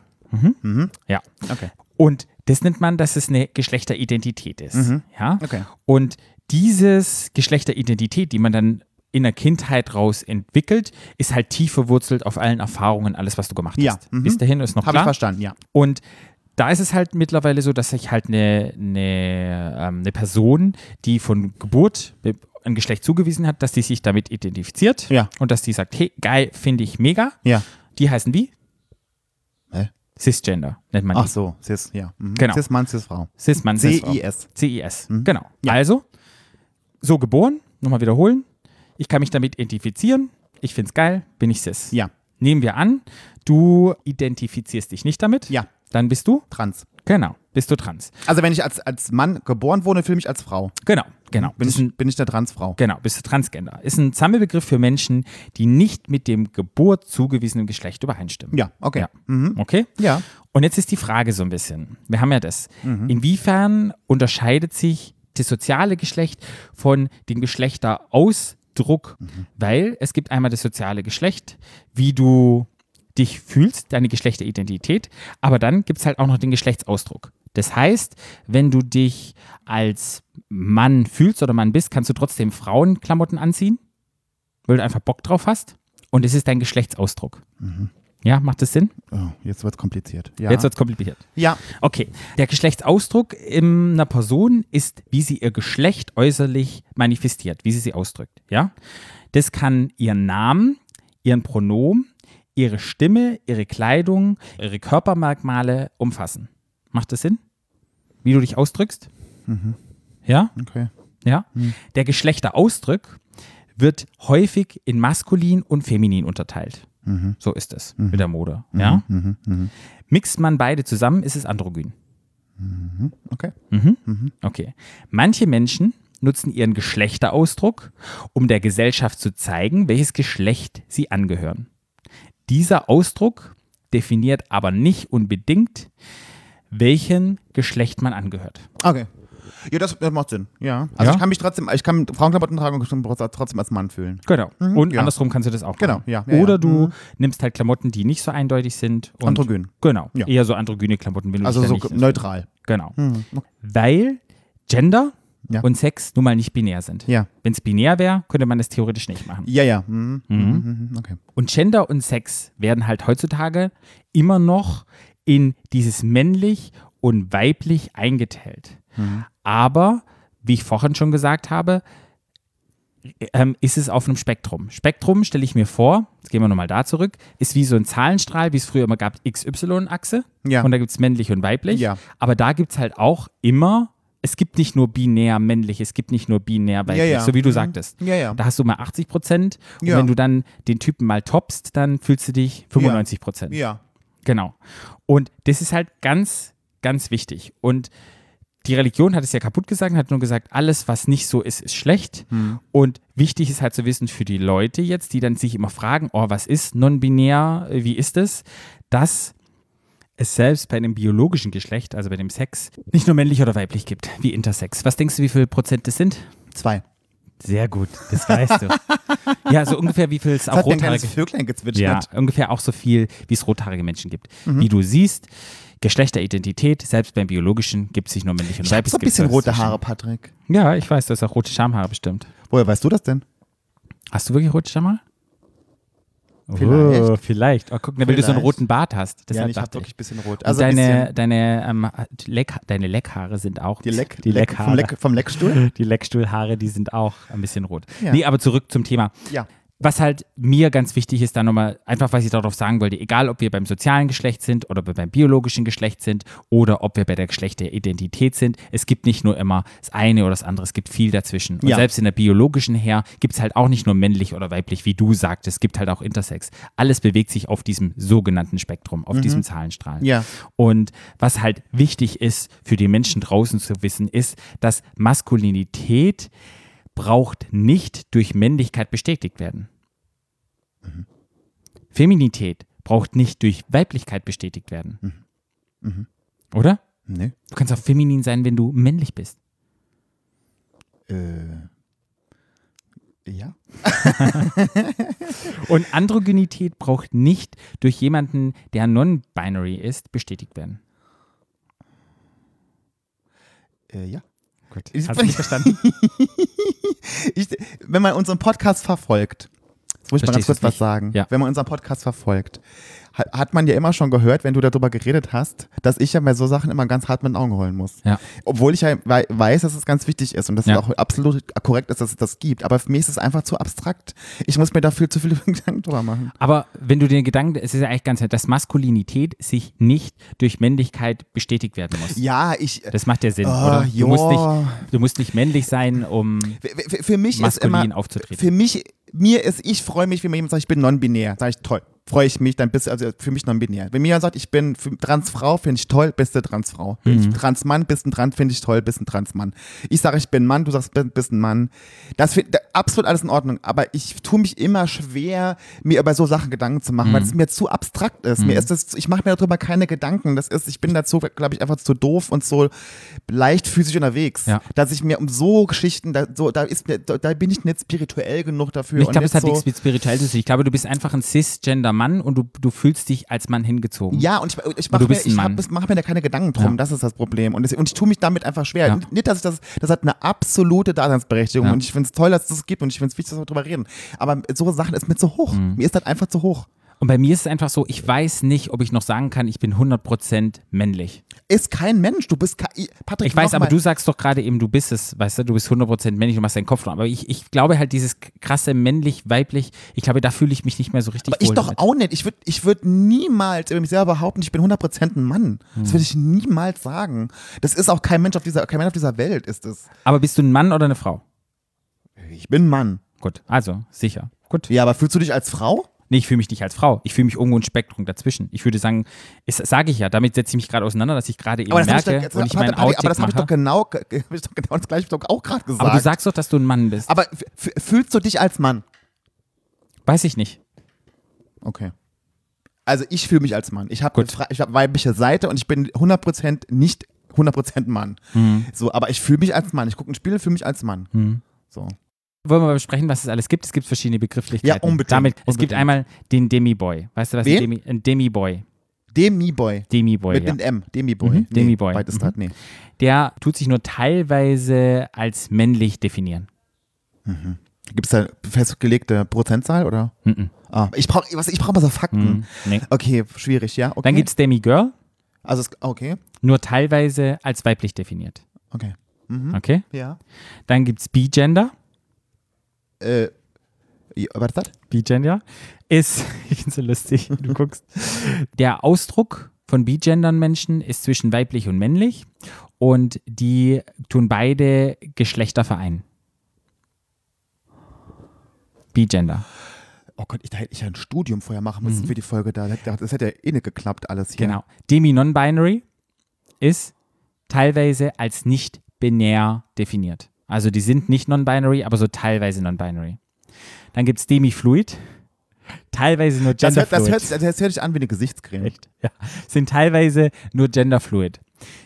Ja. Okay. Und das nennt man, dass es eine Geschlechteridentität ist. Ja? Mhm. Okay. Und dieses Geschlechteridentität, die man dann in der Kindheit raus entwickelt, ist halt tief verwurzelt auf allen Erfahrungen, alles, was du gemacht Ja, hast. mhm. Bis dahin ist noch Habe ich klar. verstanden, ja. Und da ist es halt mittlerweile so, dass sich halt eine, eine, ähm, eine Person, die von Geburt ein Geschlecht zugewiesen hat, dass die sich damit identifiziert Ja. und dass die sagt, hey, geil, finde ich mega. Ja. Die heißen wie? Hä? Cisgender nennt man Ach die. so, Cis, ja. Mhm. Genau. Cis Mann, Cis Frau. Cis-Mann, Cis-Frau. CIS. CIS, Mhm. genau. Also, so geboren, nochmal wiederholen. Ich kann mich damit identifizieren. Ich finde es geil, bin ich Cis. Ja. Nehmen wir an, du identifizierst dich nicht damit. Ja. Dann bist du, Trans. genau, bist du trans. Also wenn ich als, als Mann geboren wurde, fühle ich mich als Frau. Genau, genau. Bin ist ein, ich, bin ich eine Transfrau. genau, bist du Transgender. Ist ein Sammelbegriff für Menschen, die nicht mit dem Geburt zugewiesenen Geschlecht übereinstimmen. Ja, okay. Ja. Mhm. Okay? Ja. Und jetzt ist die Frage so ein bisschen, wir haben ja das, Mhm. inwiefern unterscheidet sich das soziale Geschlecht von dem Geschlechterausdruck, Mhm. weil es gibt einmal das soziale Geschlecht, wie du dich fühlst, deine Geschlechteridentität, aber dann gibt es halt auch noch den Geschlechtsausdruck. Das heißt, wenn du dich als Mann fühlst oder Mann bist, kannst du trotzdem Frauenklamotten anziehen, weil du einfach Bock drauf hast und es ist dein Geschlechtsausdruck. Ja, macht das Sinn? Oh, jetzt wird es kompliziert. Ja. Jetzt wird es kompliziert. ja. Okay. Der Geschlechtsausdruck in einer Person ist, wie sie ihr Geschlecht äußerlich manifestiert, wie sie sie ausdrückt. Ja? Das kann ihren Namen, ihren Pronomen, ihre Stimme, ihre Kleidung, ihre Körpermerkmale umfassen. Macht das Sinn? Wie du dich ausdrückst? Ja? Okay. Ja. Der Geschlechterausdruck wird häufig in maskulin und feminin unterteilt. So ist es mit der Mode. Ja. Mixt man beide zusammen, ist es androgyn. Okay. Okay. Manche Menschen nutzen ihren Geschlechterausdruck, um der Gesellschaft zu zeigen, welches Geschlecht sie angehören. Dieser Ausdruck definiert aber nicht unbedingt, welchen Geschlecht man angehört. Okay. Ja, das, das macht Sinn. Ja. Also Ja? ich kann mich trotzdem, ich kann Frauenklamotten tragen und mich trotzdem als Mann fühlen. Genau. Und ja. andersrum kannst du das auch Genau, machen. ja, ja, Oder ja. du Mhm. nimmst halt Klamotten, die nicht so eindeutig sind. Und Androgyn. Genau. Ja. Eher so androgyne Klamotten, wenn du Also so neutral. Genau. Mhm. Weil Gender Ja. und Sex nun mal nicht binär sind. Ja. Wenn es binär wäre, könnte man das theoretisch nicht machen. Ja, ja. Mhm. Mhm. Okay. Und Gender und Sex werden halt heutzutage immer noch in dieses männlich und weiblich eingeteilt. Aber, wie ich vorhin schon gesagt habe, ähm, ist es auf einem Spektrum. Spektrum stelle ich mir vor, jetzt gehen wir nochmal da zurück, ist wie so ein Zahlenstrahl, wie es früher immer gab, XY-Achse. Ja. Und da gibt es männlich und weiblich. Ja. Aber da gibt es halt auch immer, es gibt nicht nur binär männlich, es gibt nicht nur binär weiblich, ja. so wie du Mhm. sagtest. Ja, ja. Da hast du mal 80 Prozent und Ja. wenn du dann den Typen mal toppst, dann fühlst du dich 95 Prozent. Ja. Genau. Und das ist halt ganz, ganz wichtig. Und die Religion hat es ja kaputt gesagt, hat nur gesagt, alles, was nicht so ist, ist schlecht. Hm. Und wichtig ist halt zu wissen für die Leute jetzt, die dann sich immer fragen, oh, was ist non-binär, wie ist es, dass es selbst bei einem biologischen Geschlecht, also bei dem Sex, nicht nur männlich oder weiblich gibt, wie Intersex. Was denkst du, wie viel Prozent das sind? Zwei. Sehr gut, das weißt du. ja, so ungefähr wie viel es auch rothaarige kleines Vöglein ja, gezwitschert. ungefähr auch so viel, wie es rothaarige Menschen gibt. Mhm. Wie du siehst, Geschlechteridentität, selbst beim biologischen, gibt es nicht nur männlich und Ich habe weiblich. so ein bisschen rote. Haare, Patrick. Ja, ich weiß, du hast auch rote Schamhaare bestimmt. Woher weißt du das denn? Hast du wirklich rote Schamhaare? Vielleicht. Oh, vielleicht. Oh, guck, weil du so einen roten Bart hast. ja, Deshalb ich habe wirklich ich. ein bisschen rot. Und Also ein deine, deine, ähm, Leck, deine Leckhaare sind auch. die Leck, die Leck, Leckhaare. vom, Leck, vom Leckstuhl. Die Leckstuhlhaare, die sind auch ein bisschen rot. Ja. Nee, aber zurück zum Thema. Ja. Was halt mir ganz wichtig ist, da nochmal, einfach was ich darauf sagen wollte, egal ob wir beim sozialen Geschlecht sind oder beim biologischen Geschlecht sind oder ob wir bei der Geschlechteridentität sind, es gibt nicht nur immer das eine oder das andere, es gibt viel dazwischen. Und Ja. selbst in der biologischen her gibt es halt auch nicht nur männlich oder weiblich, wie du sagtest, es gibt halt auch Intersex. Alles bewegt sich auf diesem sogenannten Spektrum, auf diesem Zahlenstrahl. Ja. Und was halt wichtig ist für die Menschen draußen zu wissen, ist, dass Maskulinität braucht nicht durch Männlichkeit bestätigt werden. Feminität braucht nicht durch Weiblichkeit bestätigt werden. Oder? Nee. Du kannst auch feminin sein, wenn du männlich bist. Äh. Ja. Und Androgynität braucht nicht durch jemanden, der non-binary ist, bestätigt werden. Äh, ja. Gut. Ich- Hast du nicht verstanden? Ich, wenn man unseren Podcast verfolgt, muss ich mal ganz kurz was sagen. Ja. Wenn man unseren Podcast verfolgt, hat, man ja immer schon gehört, wenn du darüber geredet hast, dass ich ja bei so Sachen immer ganz hart mit den Augen rollen muss. Ja. Obwohl ich ja wei- weiß, dass es ganz wichtig ist und dass Ja. es auch absolut korrekt ist, dass es das gibt. Aber für mich ist es einfach zu abstrakt. Ich muss mir dafür zu viele Gedanken drüber machen. Aber wenn du den Gedanken, es ist ja eigentlich ganz nett, dass Maskulinität sich nicht durch Männlichkeit bestätigt werden muss. Ja, ich. Das macht ja Sinn, Ah, oder? Du musst, nicht, du musst nicht männlich sein, um. Für, für, mich ist maskulin immer, aufzutreten. Für mich, mir ist, ich freue mich, wenn mir jemand sagt, ich bin non-binär. Sag ich, toll. Freue ich mich, dann bist du also für mich non-binär. Wenn mir jemand sagt, ich bin Transfrau, finde ich toll, bist du Transfrau. Mhm. ich Transmann, bist ein Trans, finde ich toll, bist ein Transmann. Ich sage, ich bin Mann, du sagst, bist, ein Mann. Das finde absolut alles in Ordnung. Aber ich tue mich immer schwer, mir über so Sachen Gedanken zu machen, weil Mhm. es mir zu abstrakt ist. Mir ist das, ich mache mir darüber keine Gedanken. Das ist, ich bin dazu, glaube ich, einfach zu doof und so leicht physisch unterwegs, Ja. dass ich mir um so Geschichten, da, so, da ist da, da bin ich nicht spirituell genug dafür. Ich glaube, es hat so, nichts mit spirituell zu tun. Ich glaube, du bist einfach ein cisgender-Mann und du, du fühlst dich als Mann hingezogen. Ja, und ich, ich mache mir, ich Mann. hab, mach mir da keine Gedanken drum, Ja. das ist das Problem. Und, das, und ich tue mich damit einfach schwer. Ja. Nicht, dass ich das, das hat eine absolute Daseinsberechtigung Ja. und ich finde es toll, dass es das gibt und ich finde es wichtig, dass wir darüber reden. Aber so Sachen ist mir zu hoch. Mhm. Mir ist das einfach zu hoch. Und bei mir ist es einfach so, ich weiß nicht, ob ich noch sagen kann, ich bin 100% männlich. Ist kein Mensch, du bist kein, Patrick, Ich weiß, aber mal, du sagst doch gerade eben, du bist es, weißt du, du bist 100% männlich, du machst deinen Kopf drum. Aber ich, ich glaube halt, dieses krasse männlich-weiblich, ich glaube, da fühle ich mich nicht mehr so richtig aber ich doch damit. auch nicht. Ich würde ich würd niemals über mich selber behaupten, ich bin 100% ein Mann. Das Hm. würde ich niemals sagen. Das ist auch kein Mensch auf dieser, kein Mensch auf dieser Welt, ist es. Aber bist du ein Mann oder eine Frau? Ich bin ein Mann. Gut, also, sicher. Gut. Ja, aber fühlst du dich als Frau? Nee, ich fühle mich nicht als Frau. Ich fühle mich irgendwo ein Spektrum dazwischen. Ich würde sagen, das sage ich ja, damit setze ich mich gerade auseinander, dass ich gerade eben merke ich, doch, jetzt- und ich meinen Outtake aber das habe ich doch genau, hab ich doch genau das gleiche doch auch gerade gesagt. aber du sagst doch, dass du ein Mann bist. Aber fühlst du dich als Mann? Weiß ich nicht. Okay. Also ich fühle mich als Mann. Ich habe hab weibliche Seite und ich bin 100% nicht 100% Mann. Mhm. So, aber ich fühle mich als Mann. Ich gucke ein Spiel, fühle mich als Mann. Mhm. So. Wollen wir mal besprechen, was es alles gibt? Es gibt verschiedene Begrifflichkeiten. Ja, unbedingt, Damit, es gibt unbedingt. einmal den Demi-Boy. Weißt du, was Wen? ein Demi, ein Demi-Boy? Demi-Boy. Demi-Boy, Mit ja. einem M. Demi-Boy. Mhm, Nee, Demi-Boy. Beides Mhm. nee. Der tut sich nur teilweise als männlich definieren. Gibt es da festgelegte Prozentzahl oder? Mhm. Ah, ich brauche ich brauch mal so Fakten. Mhm. Nee. Okay, schwierig, ja. Okay. Dann gibt es Demi-Girl, Also, es, okay. nur teilweise als weiblich definiert. Okay. Mhm. Okay? Ja. Dann gibt es B-Gender. Äh, was ist das? B-Gender ist, ich finde so lustig, du guckst. Der Ausdruck von B-Gendern Menschen ist zwischen weiblich und männlich und die tun beide Geschlechter vereinen. B-Gender. Oh Gott, ich, hätte ich ja ein Studium vorher machen müssen für die Folge da. Das, hätte ja eh nicht geklappt, alles hier. Mhm. Genau. Demi-Non-Binary ist teilweise als nicht binär definiert. Also die sind nicht non-binary, aber so teilweise non-binary. Dann gibt es Demi-Fluid, teilweise nur Das, hört, das, genderfluid. hört, sich- das hört sich an wie eine Gesichtscreme. Echt? Ja. Sind teilweise nur genderfluid.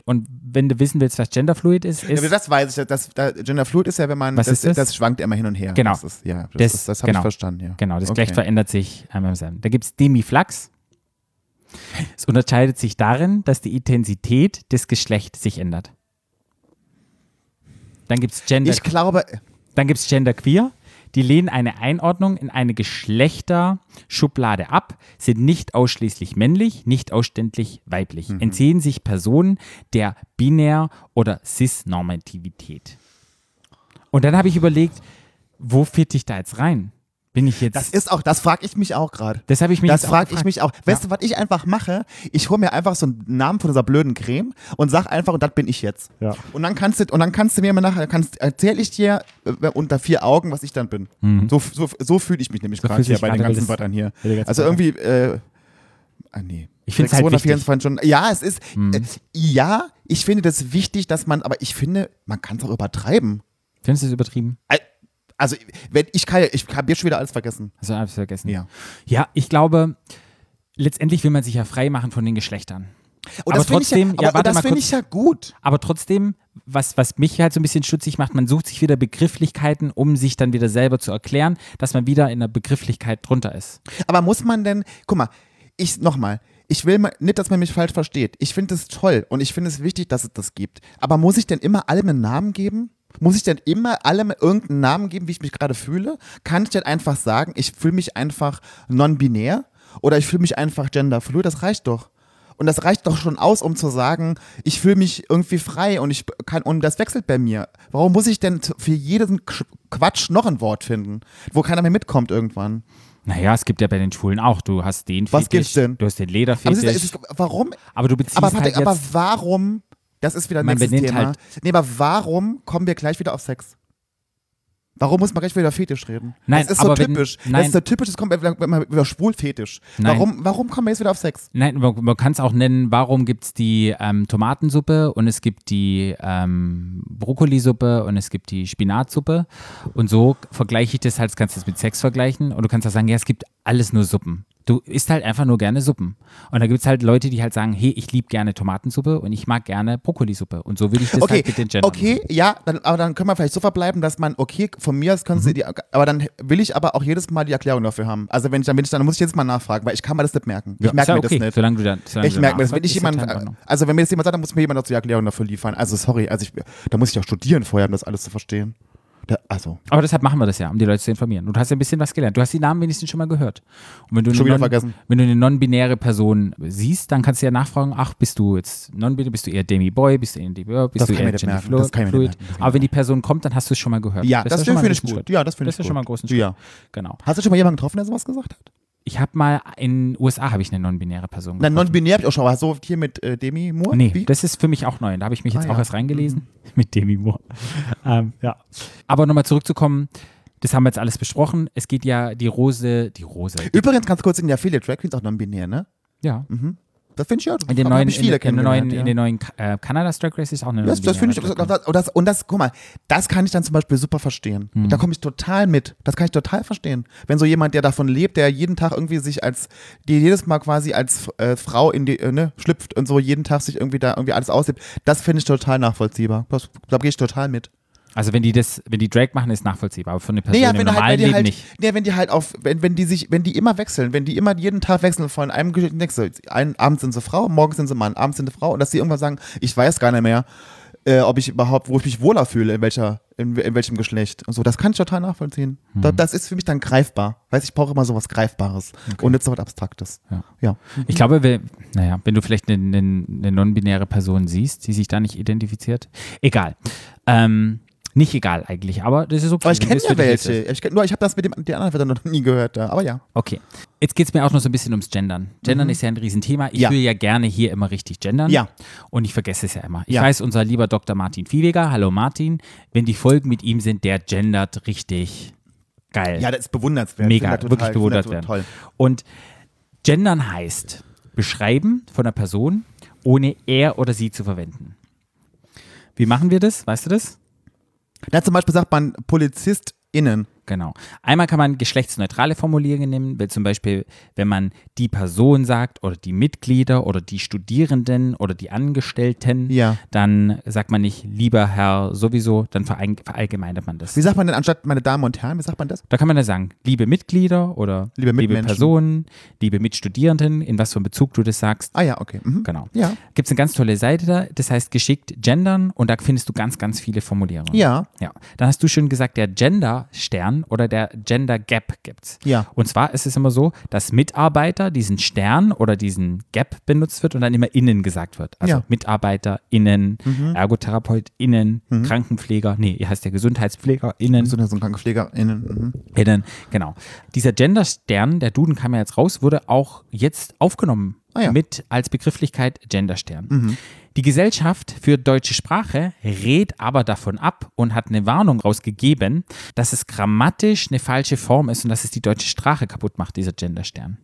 Und wenn du wissen willst, was genderfluid ist, Ja, ist aber das weiß ich. Das, da, Gender Fluid ist ja, wenn man. Was das, ist das? das schwankt immer hin und her. Genau. Das, ist, ja, das, Das- das, das habe genau. ich verstanden, ja. genau, das Okay. Geschlecht verändert sich einmal im. Da gibt es Demiflux. Es unterscheidet sich darin, dass die Intensität des Geschlechts sich ändert. Dann gibt es Gender Ich glaube, Dann gibt es Genderqueer. Die lehnen eine Einordnung in eine Geschlechterschublade ab, sind nicht ausschließlich männlich, nicht ausständlich weiblich, Mhm. entziehen sich Personen der Binär- oder Cis-Normativität. Und dann habe ich überlegt, wo fitte ich da jetzt rein? Bin ich jetzt. das ist auch, das frage ich mich auch gerade. das habe ich mich Das frage ich mich auch. Weißt du, was ich einfach mache? Ich hole mir einfach so einen Namen von dieser blöden Creme und sag einfach, und das bin ich jetzt. Ja. Und dann kannst du, und dann kannst du mir mal nachher, kannst, erzähle ich dir äh, unter vier Augen, was ich dann bin. So, so, so fühle ich mich nämlich gerade Mhm. fühlst du hier bei den gerade, ganzen Wörtern hier. ganzen Also irgendwie, äh, ah nee. Ich find's halt 624 Stunden. Ja, es ist, Mhm. äh, ja, ich finde das wichtig, dass man, aber ich finde, man kann es auch übertreiben. Findest du das übertrieben? Also, wenn, ich kann, ja- ich habe jetzt schon wieder alles vergessen. Hast du alles vergessen? Ja. Ja, ich glaube, letztendlich will man sich ja frei machen von den Geschlechtern. Und Aber das finde ich, ja, trotzdem- ja, aber, warte das finde ich ja gut. Aber trotzdem, was, was mich halt so ein bisschen stutzig macht, man sucht sich wieder Begrifflichkeiten, um sich dann wieder selber zu erklären, dass man wieder in der Begrifflichkeit drunter ist. Aber muss man denn, guck mal, ich nochmal, ich will mal, nicht, dass man mich falsch versteht. Ich finde es toll und ich finde es wichtig, dass es das gibt. Aber muss ich denn immer allem einen Namen geben? Muss ich denn immer allem irgendeinen Namen geben, wie ich mich gerade fühle? Kann ich denn einfach sagen, ich fühle mich einfach non-binär oder ich fühle mich einfach genderfluid? Das reicht doch. Und das reicht doch schon aus, um zu sagen, ich fühle mich irgendwie frei und ich kann und das wechselt bei mir. Warum muss ich denn für jeden Quatsch noch ein Wort finden, wo keiner mehr mitkommt irgendwann? Naja, es gibt ja bei den Schwulen auch. Du hast den Was Fetisch, gibt's denn? Du hast den Aber, Lederfetisch. es ist, ist, warum? aber du beziehst Aber, halt jetzt, aber warum? Das ist wieder ein nächstes Thema. halt- nee, aber warum kommen wir gleich wieder auf Sex? Warum muss man gleich wieder über Fetisch reden? Nein, das ist so aber wenn- typisch. das nein. ist so typisch, das kommt man über Schwulfetisch. Nein. Warum, warum kommen wir jetzt wieder auf Sex? Nein, man, man kann es auch nennen, warum gibt es die ähm, Tomatensuppe und es gibt die ähm, Brokkolisuppe und es gibt die Spinatsuppe. Und so vergleiche ich das halt, kannst du das mit Sex vergleichen und du kannst auch sagen, ja, es gibt alles nur Suppen. Du isst halt einfach nur gerne Suppen. Und da gibt es halt Leute, die halt sagen, hey, ich liebe gerne Tomatensuppe und ich mag gerne Brokkolisuppe. Und so würde ich das Okay, halt mit den Gendern okay, ja, dann, aber dann können wir vielleicht so verbleiben, dass man, okay, von mir aus Mhm. können Sie die, aber dann will ich aber auch jedes Mal die Erklärung dafür haben. Also wenn ich dann, wenn ich dann muss ich jedes Mal nachfragen, weil ich kann mir das nicht merken. Ich Ja, merke ist ja mir okay, das nicht. Solange du dann, solange Ich merke mir das, wenn ich jemand, also wenn mir das jemand sagt, dann muss mir jemand auch die Erklärung dafür liefern. Also sorry, also ich, da muss ich auch studieren vorher, um das alles zu verstehen. Da, also, Aber deshalb machen wir das ja, um die Leute zu informieren. Und du hast ja ein bisschen was gelernt. Du hast die Namen wenigstens schon mal gehört. Und wenn du, Schon eine, wieder non, vergessen. wenn du eine non-binäre Person siehst, dann kannst du ja nachfragen, ach, bist du jetzt non-binär, bist du eher Demi-Boy, bist du eher Demi-Boy, bist Das du eher merken. Gender Das kann ich mir nicht Fluid. merken. Das Aber wenn die Person kommt, dann hast du es schon mal gehört. ja, ist das, mal finde ich gut. Schritt. Ja, das finde Das ich ist ja gut. schon mal einen großen Schritt. Ja. Genau. Hast du schon mal jemanden getroffen, der sowas gesagt hat? Ich habe mal in den USA habe ich eine non-binäre Person Nein, getroffen. non-binär habe ich auch schon, aber so hier mit äh, Demi Moore? Nee, Wie? das ist für mich auch neu. Da habe ich mich jetzt Ah, auch ja. erst reingelesen mit Demi Moore. ähm, ja. Aber nochmal zurückzukommen, das haben wir jetzt alles besprochen. Es geht ja die Rose, die Rose. Übrigens, ganz kurz, in der viele Drag Queens auch non-binär, ne? Ja. Mhm. Das finde ich ja. In den neuen, ich viele in, in, den neuen, ja. in den neuen äh, Kanada Drag Race ist auch eine Das, das finde ich, das, und das, und das, guck mal, das kann ich dann zum Beispiel super verstehen. Mhm. Da komme ich total mit. Das kann ich total verstehen. Wenn so jemand, der davon lebt, der jeden Tag irgendwie sich als, die jedes Mal quasi als äh, Frau in die, äh, ne, schlüpft und so jeden Tag sich irgendwie da irgendwie alles auslebt, das finde ich total nachvollziehbar. Das, da gehe ich total mit. Also wenn die das, wenn die Drag machen, ist nachvollziehbar, aber für eine Person Nee, ja, im wenn, du halt, normalen wenn die Leben halt, nicht. nee, wenn die halt auf, wenn, wenn die sich, wenn die immer wechseln, wenn die immer jeden Tag wechseln von einem Geschlecht ins nächste, ein, abends sind sie Frau, morgens sind sie Mann, abends sind sie Frau und dass sie irgendwann sagen, ich weiß gar nicht mehr, äh, ob ich überhaupt, wo ich mich wohler fühle, in welcher, in, in welchem Geschlecht und so, das kann ich total nachvollziehen. Hm. Da, das ist für mich dann greifbar. Weiß ich brauche immer sowas Greifbares und nicht so was Abstraktes. Ja. ja. Ich glaube, we- naja, wenn du vielleicht eine, eine, eine non-binäre Person siehst, die sich da nicht identifiziert, egal. Ähm, nicht egal eigentlich, aber das ist okay. Aber ich kenne ja welche. Ich kenn, nur ich habe das mit dem, die anderen Wörter noch nie gehört. Aber ja. Okay. Jetzt geht es mir auch noch so ein bisschen ums Gendern. Gendern ist ja ein Riesenthema. Ich Mhm. Ja. will ja gerne hier immer richtig gendern. Ja. Und ich vergesse es ja immer. Ich Ja. weiß, unser lieber Dr. Martin Viehweger, hallo Martin, wenn die Folgen mit ihm sind, der gendert richtig geil. Ja, das ist bewundernswert. Mega, das wirklich total- bewundert werden. Toll. Und gendern heißt beschreiben von einer Person, ohne er oder sie zu verwenden. Wie machen wir das? Weißt du das? Ja, zum Beispiel sagt man PolizistInnen. Genau. Einmal kann man geschlechtsneutrale Formulierungen nehmen, weil zum Beispiel, wenn man die Person sagt oder die Mitglieder oder die Studierenden oder die Angestellten, Ja. dann sagt man nicht lieber Herr sowieso, dann verallgemeinert man das. Wie sagt man denn anstatt meine Damen und Herren, wie sagt man das? Da kann man dann sagen, liebe Mitglieder oder Liebe liebe. Personen, liebe Mitstudierenden, in was für einem Bezug du das sagst. Ah ja, okay. Mhm. Genau. Ja. Gibt es eine ganz tolle Seite da, das heißt geschickt gendern und da findest du ganz, ganz viele Formulierungen. Ja. Ja. Dann hast du schon gesagt, der Gender-Stern oder der Gender Gap gibt's. Ja. Und zwar ist es immer so, dass Mitarbeiter diesen Stern oder diesen Gap benutzt wird und dann immer innen gesagt wird. Also Ja. MitarbeiterInnen, ErgotherapeutInnen, Krankenpfleger, nee, ihr heißt ja GesundheitspflegerInnen. So, so ein KrankenpflegerInnen. Mhm. Innen, genau. Dieser Genderstern, der Duden kam ja jetzt raus, wurde auch jetzt aufgenommen Ah ja. mit als Begrifflichkeit Genderstern. Die Gesellschaft für deutsche Sprache rät aber davon ab und hat eine Warnung rausgegeben, dass es grammatisch eine falsche Form ist und dass es die deutsche Sprache kaputt macht, dieser Genderstern.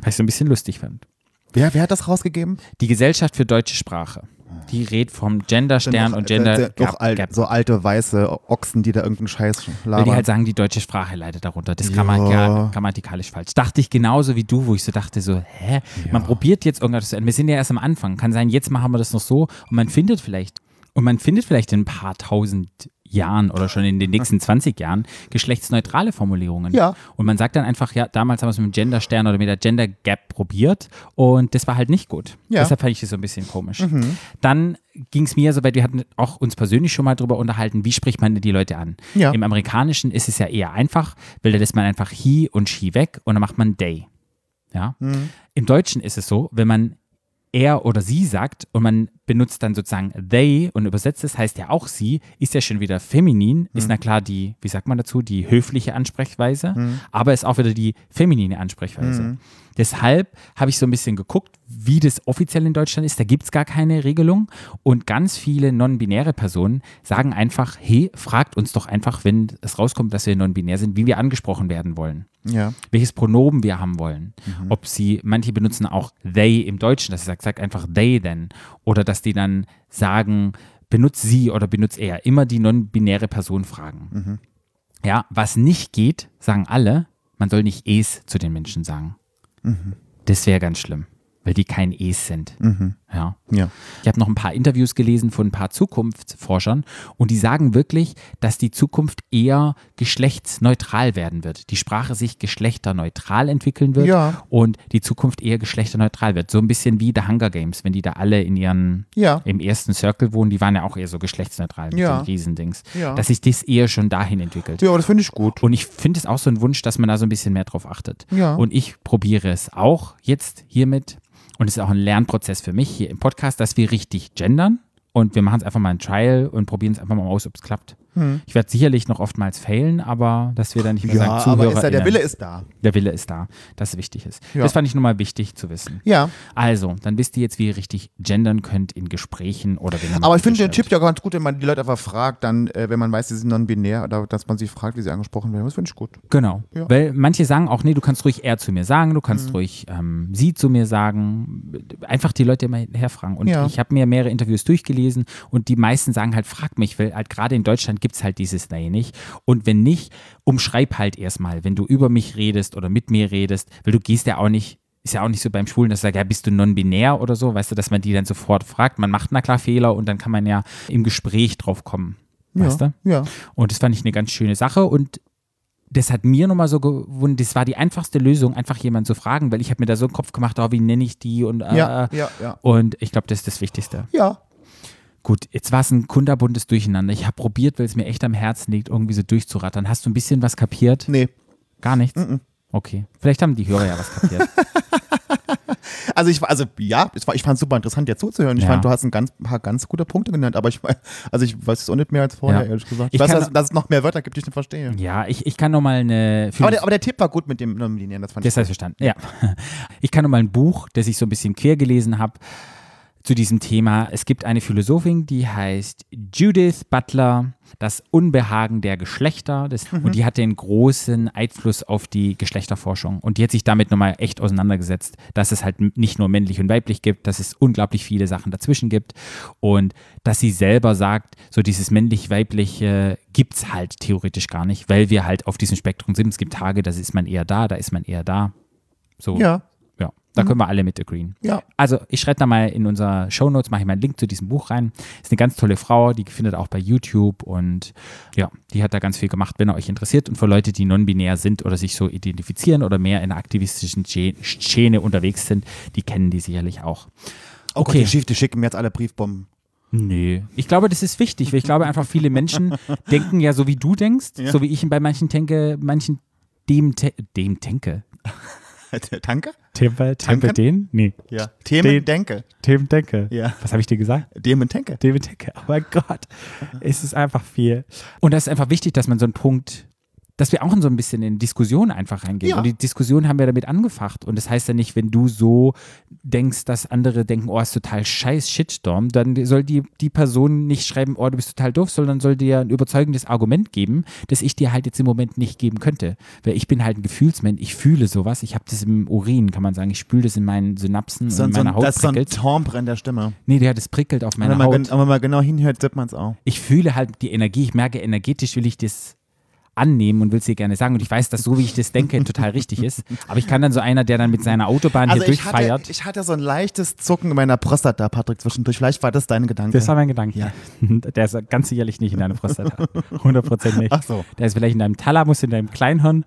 Was ich so ein bisschen lustig fand. Wer, wer hat das rausgegeben? Die Gesellschaft für deutsche Sprache. Die rät vom Genderstern und Gender äh, doch Gap. alt, Gap. so alte weiße Ochsen, die da irgendeinen Scheiß Weil labern. die halt sagen, die deutsche Sprache leidet darunter. Das ist Ja. grammatika- grammatikalisch falsch. Dachte ich genauso wie du, wo ich so dachte, so, hä? Man probiert jetzt irgendwas zu ändern. Wir sind ja erst am Anfang. Kann sein, jetzt machen wir das noch so und man findet vielleicht, und man findet vielleicht in ein paar tausend Jahren oder schon in den nächsten 20 Jahren geschlechtsneutrale Formulierungen. Ja. Und man sagt dann einfach, ja, damals haben wir es mit dem Genderstern oder mit der Gender Gap probiert und das war halt nicht gut. Ja. Deshalb fand ich das so ein bisschen komisch. Dann ging es mir so weit, wir hatten auch uns persönlich schon mal drüber unterhalten, wie spricht man denn die Leute an? Ja. Im Amerikanischen ist es ja eher einfach, weil da lässt man einfach he und she weg und dann macht man they. Ja. Im Deutschen ist es so, wenn man er oder sie sagt und man benutzt dann sozusagen they und übersetzt es, heißt ja auch sie, ist ja schon wieder feminin, ist na klar die, wie sagt man dazu, die höfliche Ansprechweise, aber ist auch wieder die feminine Ansprechweise. Deshalb habe ich so ein bisschen geguckt, wie das offiziell in Deutschland ist. Da gibt es gar keine Regelung. Und ganz viele non-binäre Personen sagen einfach, hey, fragt uns doch einfach, wenn es rauskommt, dass wir non-binär sind, wie wir angesprochen werden wollen ja. welches Pronomen wir haben wollen. Ob sie, manche benutzen auch they im Deutschen, dass sie sagt, sagt einfach they then. Oder dass die dann sagen, benutzt sie oder benutzt er. Immer die non-binäre Person fragen. Ja, was nicht geht, sagen alle, man soll nicht es zu den Menschen sagen. Das wäre ganz schlimm, weil die kein es sind. Ja. Ja. Ich habe noch ein paar Interviews gelesen von ein paar Zukunftsforschern und die sagen wirklich, dass die Zukunft eher geschlechtsneutral werden wird. Die Sprache sich geschlechterneutral entwickeln wird Ja. und die Zukunft eher geschlechterneutral wird. So ein bisschen wie The Hunger Games, wenn die da alle in ihren Ja. im ersten Circle wohnen, die waren ja auch eher so geschlechtsneutral mit Ja. den Riesendings. Ja. Dass sich das eher schon dahin entwickelt. Ja, das finde ich gut. Und ich finde es auch so ein Wunsch, dass man da so ein bisschen mehr drauf achtet. Ja. Und ich probiere es auch jetzt hiermit. Und es ist auch ein Lernprozess für mich hier im Podcast, dass wir richtig gendern. Und wir machen es einfach mal ein Trial und probieren es einfach mal aus, ob es klappt. Ich werde sicherlich noch oftmals failen, aber dass wir da nicht mehr sagen, Ja, Zuhörer. aber ist ja, der Wille ist da. der Wille ist da, dass es wichtig ist. Ja. Das fand ich nochmal wichtig zu wissen. Ja, Also, dann wisst ihr jetzt, wie ihr richtig gendern könnt in Gesprächen oder wenn aber ich finde den. Tipp ja ganz gut, wenn man die Leute einfach fragt, dann, äh, wenn man weiß, sie sind non-binär, oder dass man sie fragt, wie sie angesprochen werden. Das finde ich gut. Genau. Ja. Weil manche sagen auch, nee, du kannst ruhig er zu mir sagen, du Mhm. kannst ruhig ähm, sie zu mir sagen. Einfach die Leute immer herfragen. Und ich habe mir mehrere Interviews durchgelesen und die meisten sagen halt, frag mich, weil halt gerade in Deutschland gibt es halt dieses Nee nicht. Und wenn nicht, umschreib halt erstmal, wenn du über mich redest oder mit mir redest, weil du gehst ja auch nicht. Ist ja auch nicht so beim Schwulen, dass du sagst, ja, bist du non-binär oder so, weißt du, dass man die dann sofort fragt. Man macht na klar Fehler und dann kann man ja im Gespräch drauf kommen. Weißt ja, du? Ja. Und das fand ich eine ganz schöne Sache und das hat mir nochmal so gewundert, das war die einfachste Lösung, einfach jemanden zu fragen, weil ich habe mir da so einen Kopf gemacht, oh, wie nenne ich die und äh, Ja, ja, ja. und ich glaube, das ist das Wichtigste. Ja. Gut, jetzt war es ein kunderbuntes Durcheinander. Ich habe probiert, weil es mir echt am Herzen liegt, irgendwie so durchzurattern. Hast du ein bisschen was kapiert? Nee. Gar nichts? Okay. Vielleicht haben die Hörer ja was kapiert. Also ich war, also ja, ich fand es super interessant, dir zuzuhören. Ich Ja. fand, du hast ein ganz, paar ganz gute Punkte genannt, aber ich, also ich weiß es auch nicht mehr als vorher, Ja. ehrlich gesagt. Ich Ich, weiß, kann- dass, dass es noch mehr Wörter gibt, die ich nicht verstehe. ja, ich, ich kann nochmal eine. Aber der, aber der Tipp war gut mit dem Nominieren, das fand Das ich. heißt verstanden, ja. Ich kann noch mal ein Buch, das ich so ein bisschen quer gelesen habe, zu diesem Thema. Es gibt eine Philosophin, die heißt Judith Butler, das Unbehagen der Geschlechter. Das, Und die hatte einen großen Einfluss auf die Geschlechterforschung. Und die hat sich damit nochmal echt auseinandergesetzt, dass es halt nicht nur männlich und weiblich gibt, dass es unglaublich viele Sachen dazwischen gibt. Und dass sie selber sagt, so dieses männlich-weibliche gibt es halt theoretisch gar nicht, weil wir halt auf diesem Spektrum sind. Es gibt Tage, da ist man eher da, da ist man eher da. So, Ja, ja, da können wir alle mit agreeen. ja. Also ich schreibe da mal in unser Shownotes, mache ich mal einen Link zu diesem Buch rein. Ist eine ganz tolle Frau, die findet auch bei YouTube und ja, die hat da ganz viel gemacht, wenn ihr euch interessiert. Und für Leute, die non-binär sind oder sich so identifizieren oder mehr in der aktivistischen Sche- Szene unterwegs sind, die kennen die sicherlich auch. Oh Gott, Okay. die, schief, die schicken mir jetzt alle Briefbomben. Nee. Ich glaube, das ist wichtig, weil ich glaube einfach, viele Menschen denken ja so, wie du denkst, Ja. so wie ich bei manchen denke, manchen dem, dem denke. Danke? Tempe, Tempe den? Nee. Ja. Themen Den- denke. Dem denke. Ja. Was habe ich dir gesagt? Themen denke. David Tecke. Oh mein Gott, es ist einfach viel. Und das ist einfach wichtig, dass man so einen Punkt, dass wir auch in so ein bisschen in Diskussion einfach reingehen. Ja. Und die Diskussion haben wir damit angefacht. Und das heißt ja nicht, wenn du so denkst, dass andere denken, oh, ist total scheiß Shitstorm, dann soll die, die Person nicht schreiben, oh, du bist total doof, sondern soll dir ein überzeugendes Argument geben, das ich dir halt jetzt im Moment nicht geben könnte. Weil ich bin halt ein Gefühlsmensch, ich fühle sowas, ich habe das im Urin, kann man sagen, ich spüle das in meinen Synapsen So, und in so, meiner Haut das ist so ein in der Stimme. Nee, der, das prickelt auf Wenn meiner mal, Haut wenn man mal genau hinhört, sieht man es auch. ich fühle halt die Energie, ich merke, energetisch will ich das annehmen und will es dir gerne sagen. Und ich weiß, dass so, wie ich das denke, total richtig ist. Aber ich kann dann so einer, der dann mit seiner Autobahn Also hier ich hatte, durchfeiert. ich hatte so ein leichtes Zucken in meiner Prostata, Patrick, zwischendurch. Vielleicht war das dein Gedanke. das war mein Gedanke. Ja. Der ist ganz sicherlich nicht in deiner Prostata. 100% nicht. Ach so. Der ist vielleicht in deinem Thalamus, in deinem Kleinhirn,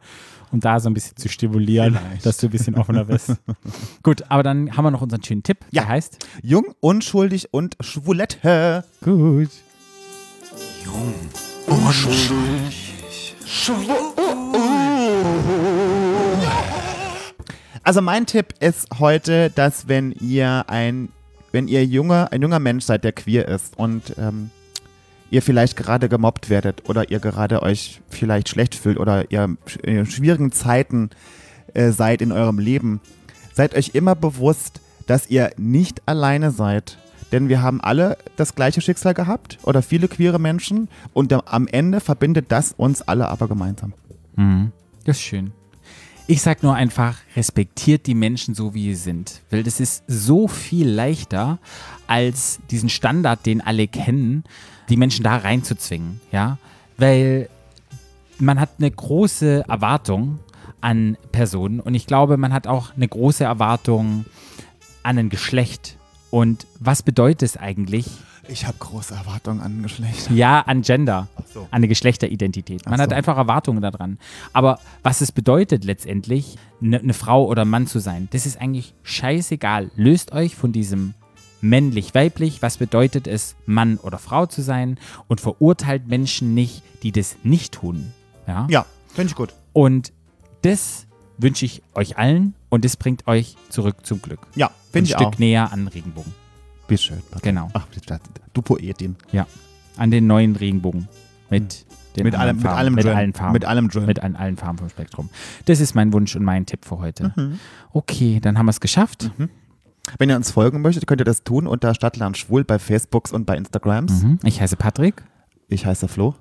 um da so ein bisschen zu stimulieren, Vielleicht. dass du ein bisschen offener bist. Gut, aber dann haben wir noch unseren schönen Tipp. Ja. Der heißt, Jung, unschuldig und schwulette. gut. Also mein Tipp ist heute, dass wenn ihr ein, wenn ihr junge, ein junger Mensch seid, der queer ist und ähm, ihr vielleicht gerade gemobbt werdet oder ihr gerade euch vielleicht schlecht fühlt oder ihr in schwierigen Zeiten äh, seid in eurem Leben, seid euch immer bewusst, dass ihr nicht alleine seid. Denn wir haben alle das gleiche Schicksal gehabt oder viele queere Menschen und am Ende verbindet das uns alle aber gemeinsam. Mhm. Das ist schön. Ich sag nur einfach, respektiert die Menschen so, wie sie sind. Weil das ist so viel leichter, als diesen Standard, den alle kennen, die Menschen da reinzuzwingen. Ja? Weil man hat eine große Erwartung an Personen und ich glaube, man hat auch eine große Erwartung an ein Geschlecht. Und was bedeutet es eigentlich, Ich habe große Erwartungen an ein Geschlecht. ja, an Gender, so. an eine Geschlechteridentität. Man Ach hat so. einfach Erwartungen daran. Aber was es bedeutet letztendlich, eine ne Frau oder Mann zu sein, das ist eigentlich scheißegal. Löst euch von diesem männlich-weiblich, was bedeutet es, Mann oder Frau zu sein und verurteilt Menschen nicht, die das nicht tun. Ja. Ja, finde ich gut. Und das wünsche ich euch allen und das bringt euch zurück zum Glück. Ja, Ein finde ich Stück auch. näher an Regenbogen. Bis schön. Patrick. Genau. Ach, du Poetin. Ja. An den neuen Regenbogen. Mit, den Mit allem- mit Farben. allem mit drin. allen Farben. Mit allem drin. Mit allen, allen Farben vom Spektrum. Das ist mein Wunsch und mein Tipp für heute. Mhm. Okay, dann haben wir es geschafft. Wenn ihr uns folgen möchtet, könnt ihr das tun unter Stadtland Schwul bei Facebooks und bei Instagrams. Mhm. Ich heiße Patrick Ich heiße Flo.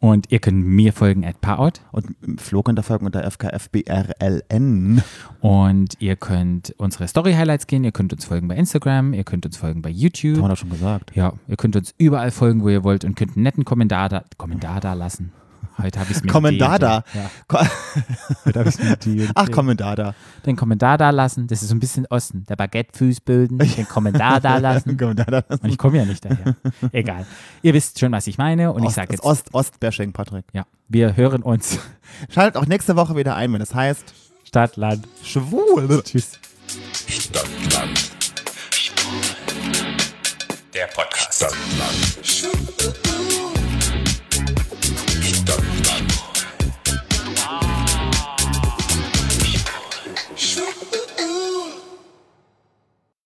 Und ihr könnt mir folgen at Parout Und Flo könnt ihr folgen unter FKFBRLN. und ihr könnt unsere Story-Highlights gehen, ihr könnt uns folgen bei Instagram, ihr könnt uns folgen bei Haben YouTube. wir doch schon gesagt. Ja, ihr könnt uns überall folgen, wo ihr wollt und könnt einen netten Kommentar da, Kommentar da lassen. Heute habe ich es mit Kommentar D und da. D. Ja, heute habe ich es mit D Ach, D. Kommentar da. Den Kommentar da lassen, das ist so ein bisschen Osten. Der Baguette-Fußböden, den Kommentar da lassen. Kommentar da. Und ich komme ja nicht daher. Egal. Ihr wisst schon, was ich meine und ich Ost, sage das jetzt, Ost, Ost-Bashing, Patrick. ja, wir hören uns. Schaltet auch nächste Woche wieder ein, wenn es heißt Stadt, Land. Schwul. Tschüss. Stadtland. Der Podcast. Stadtland.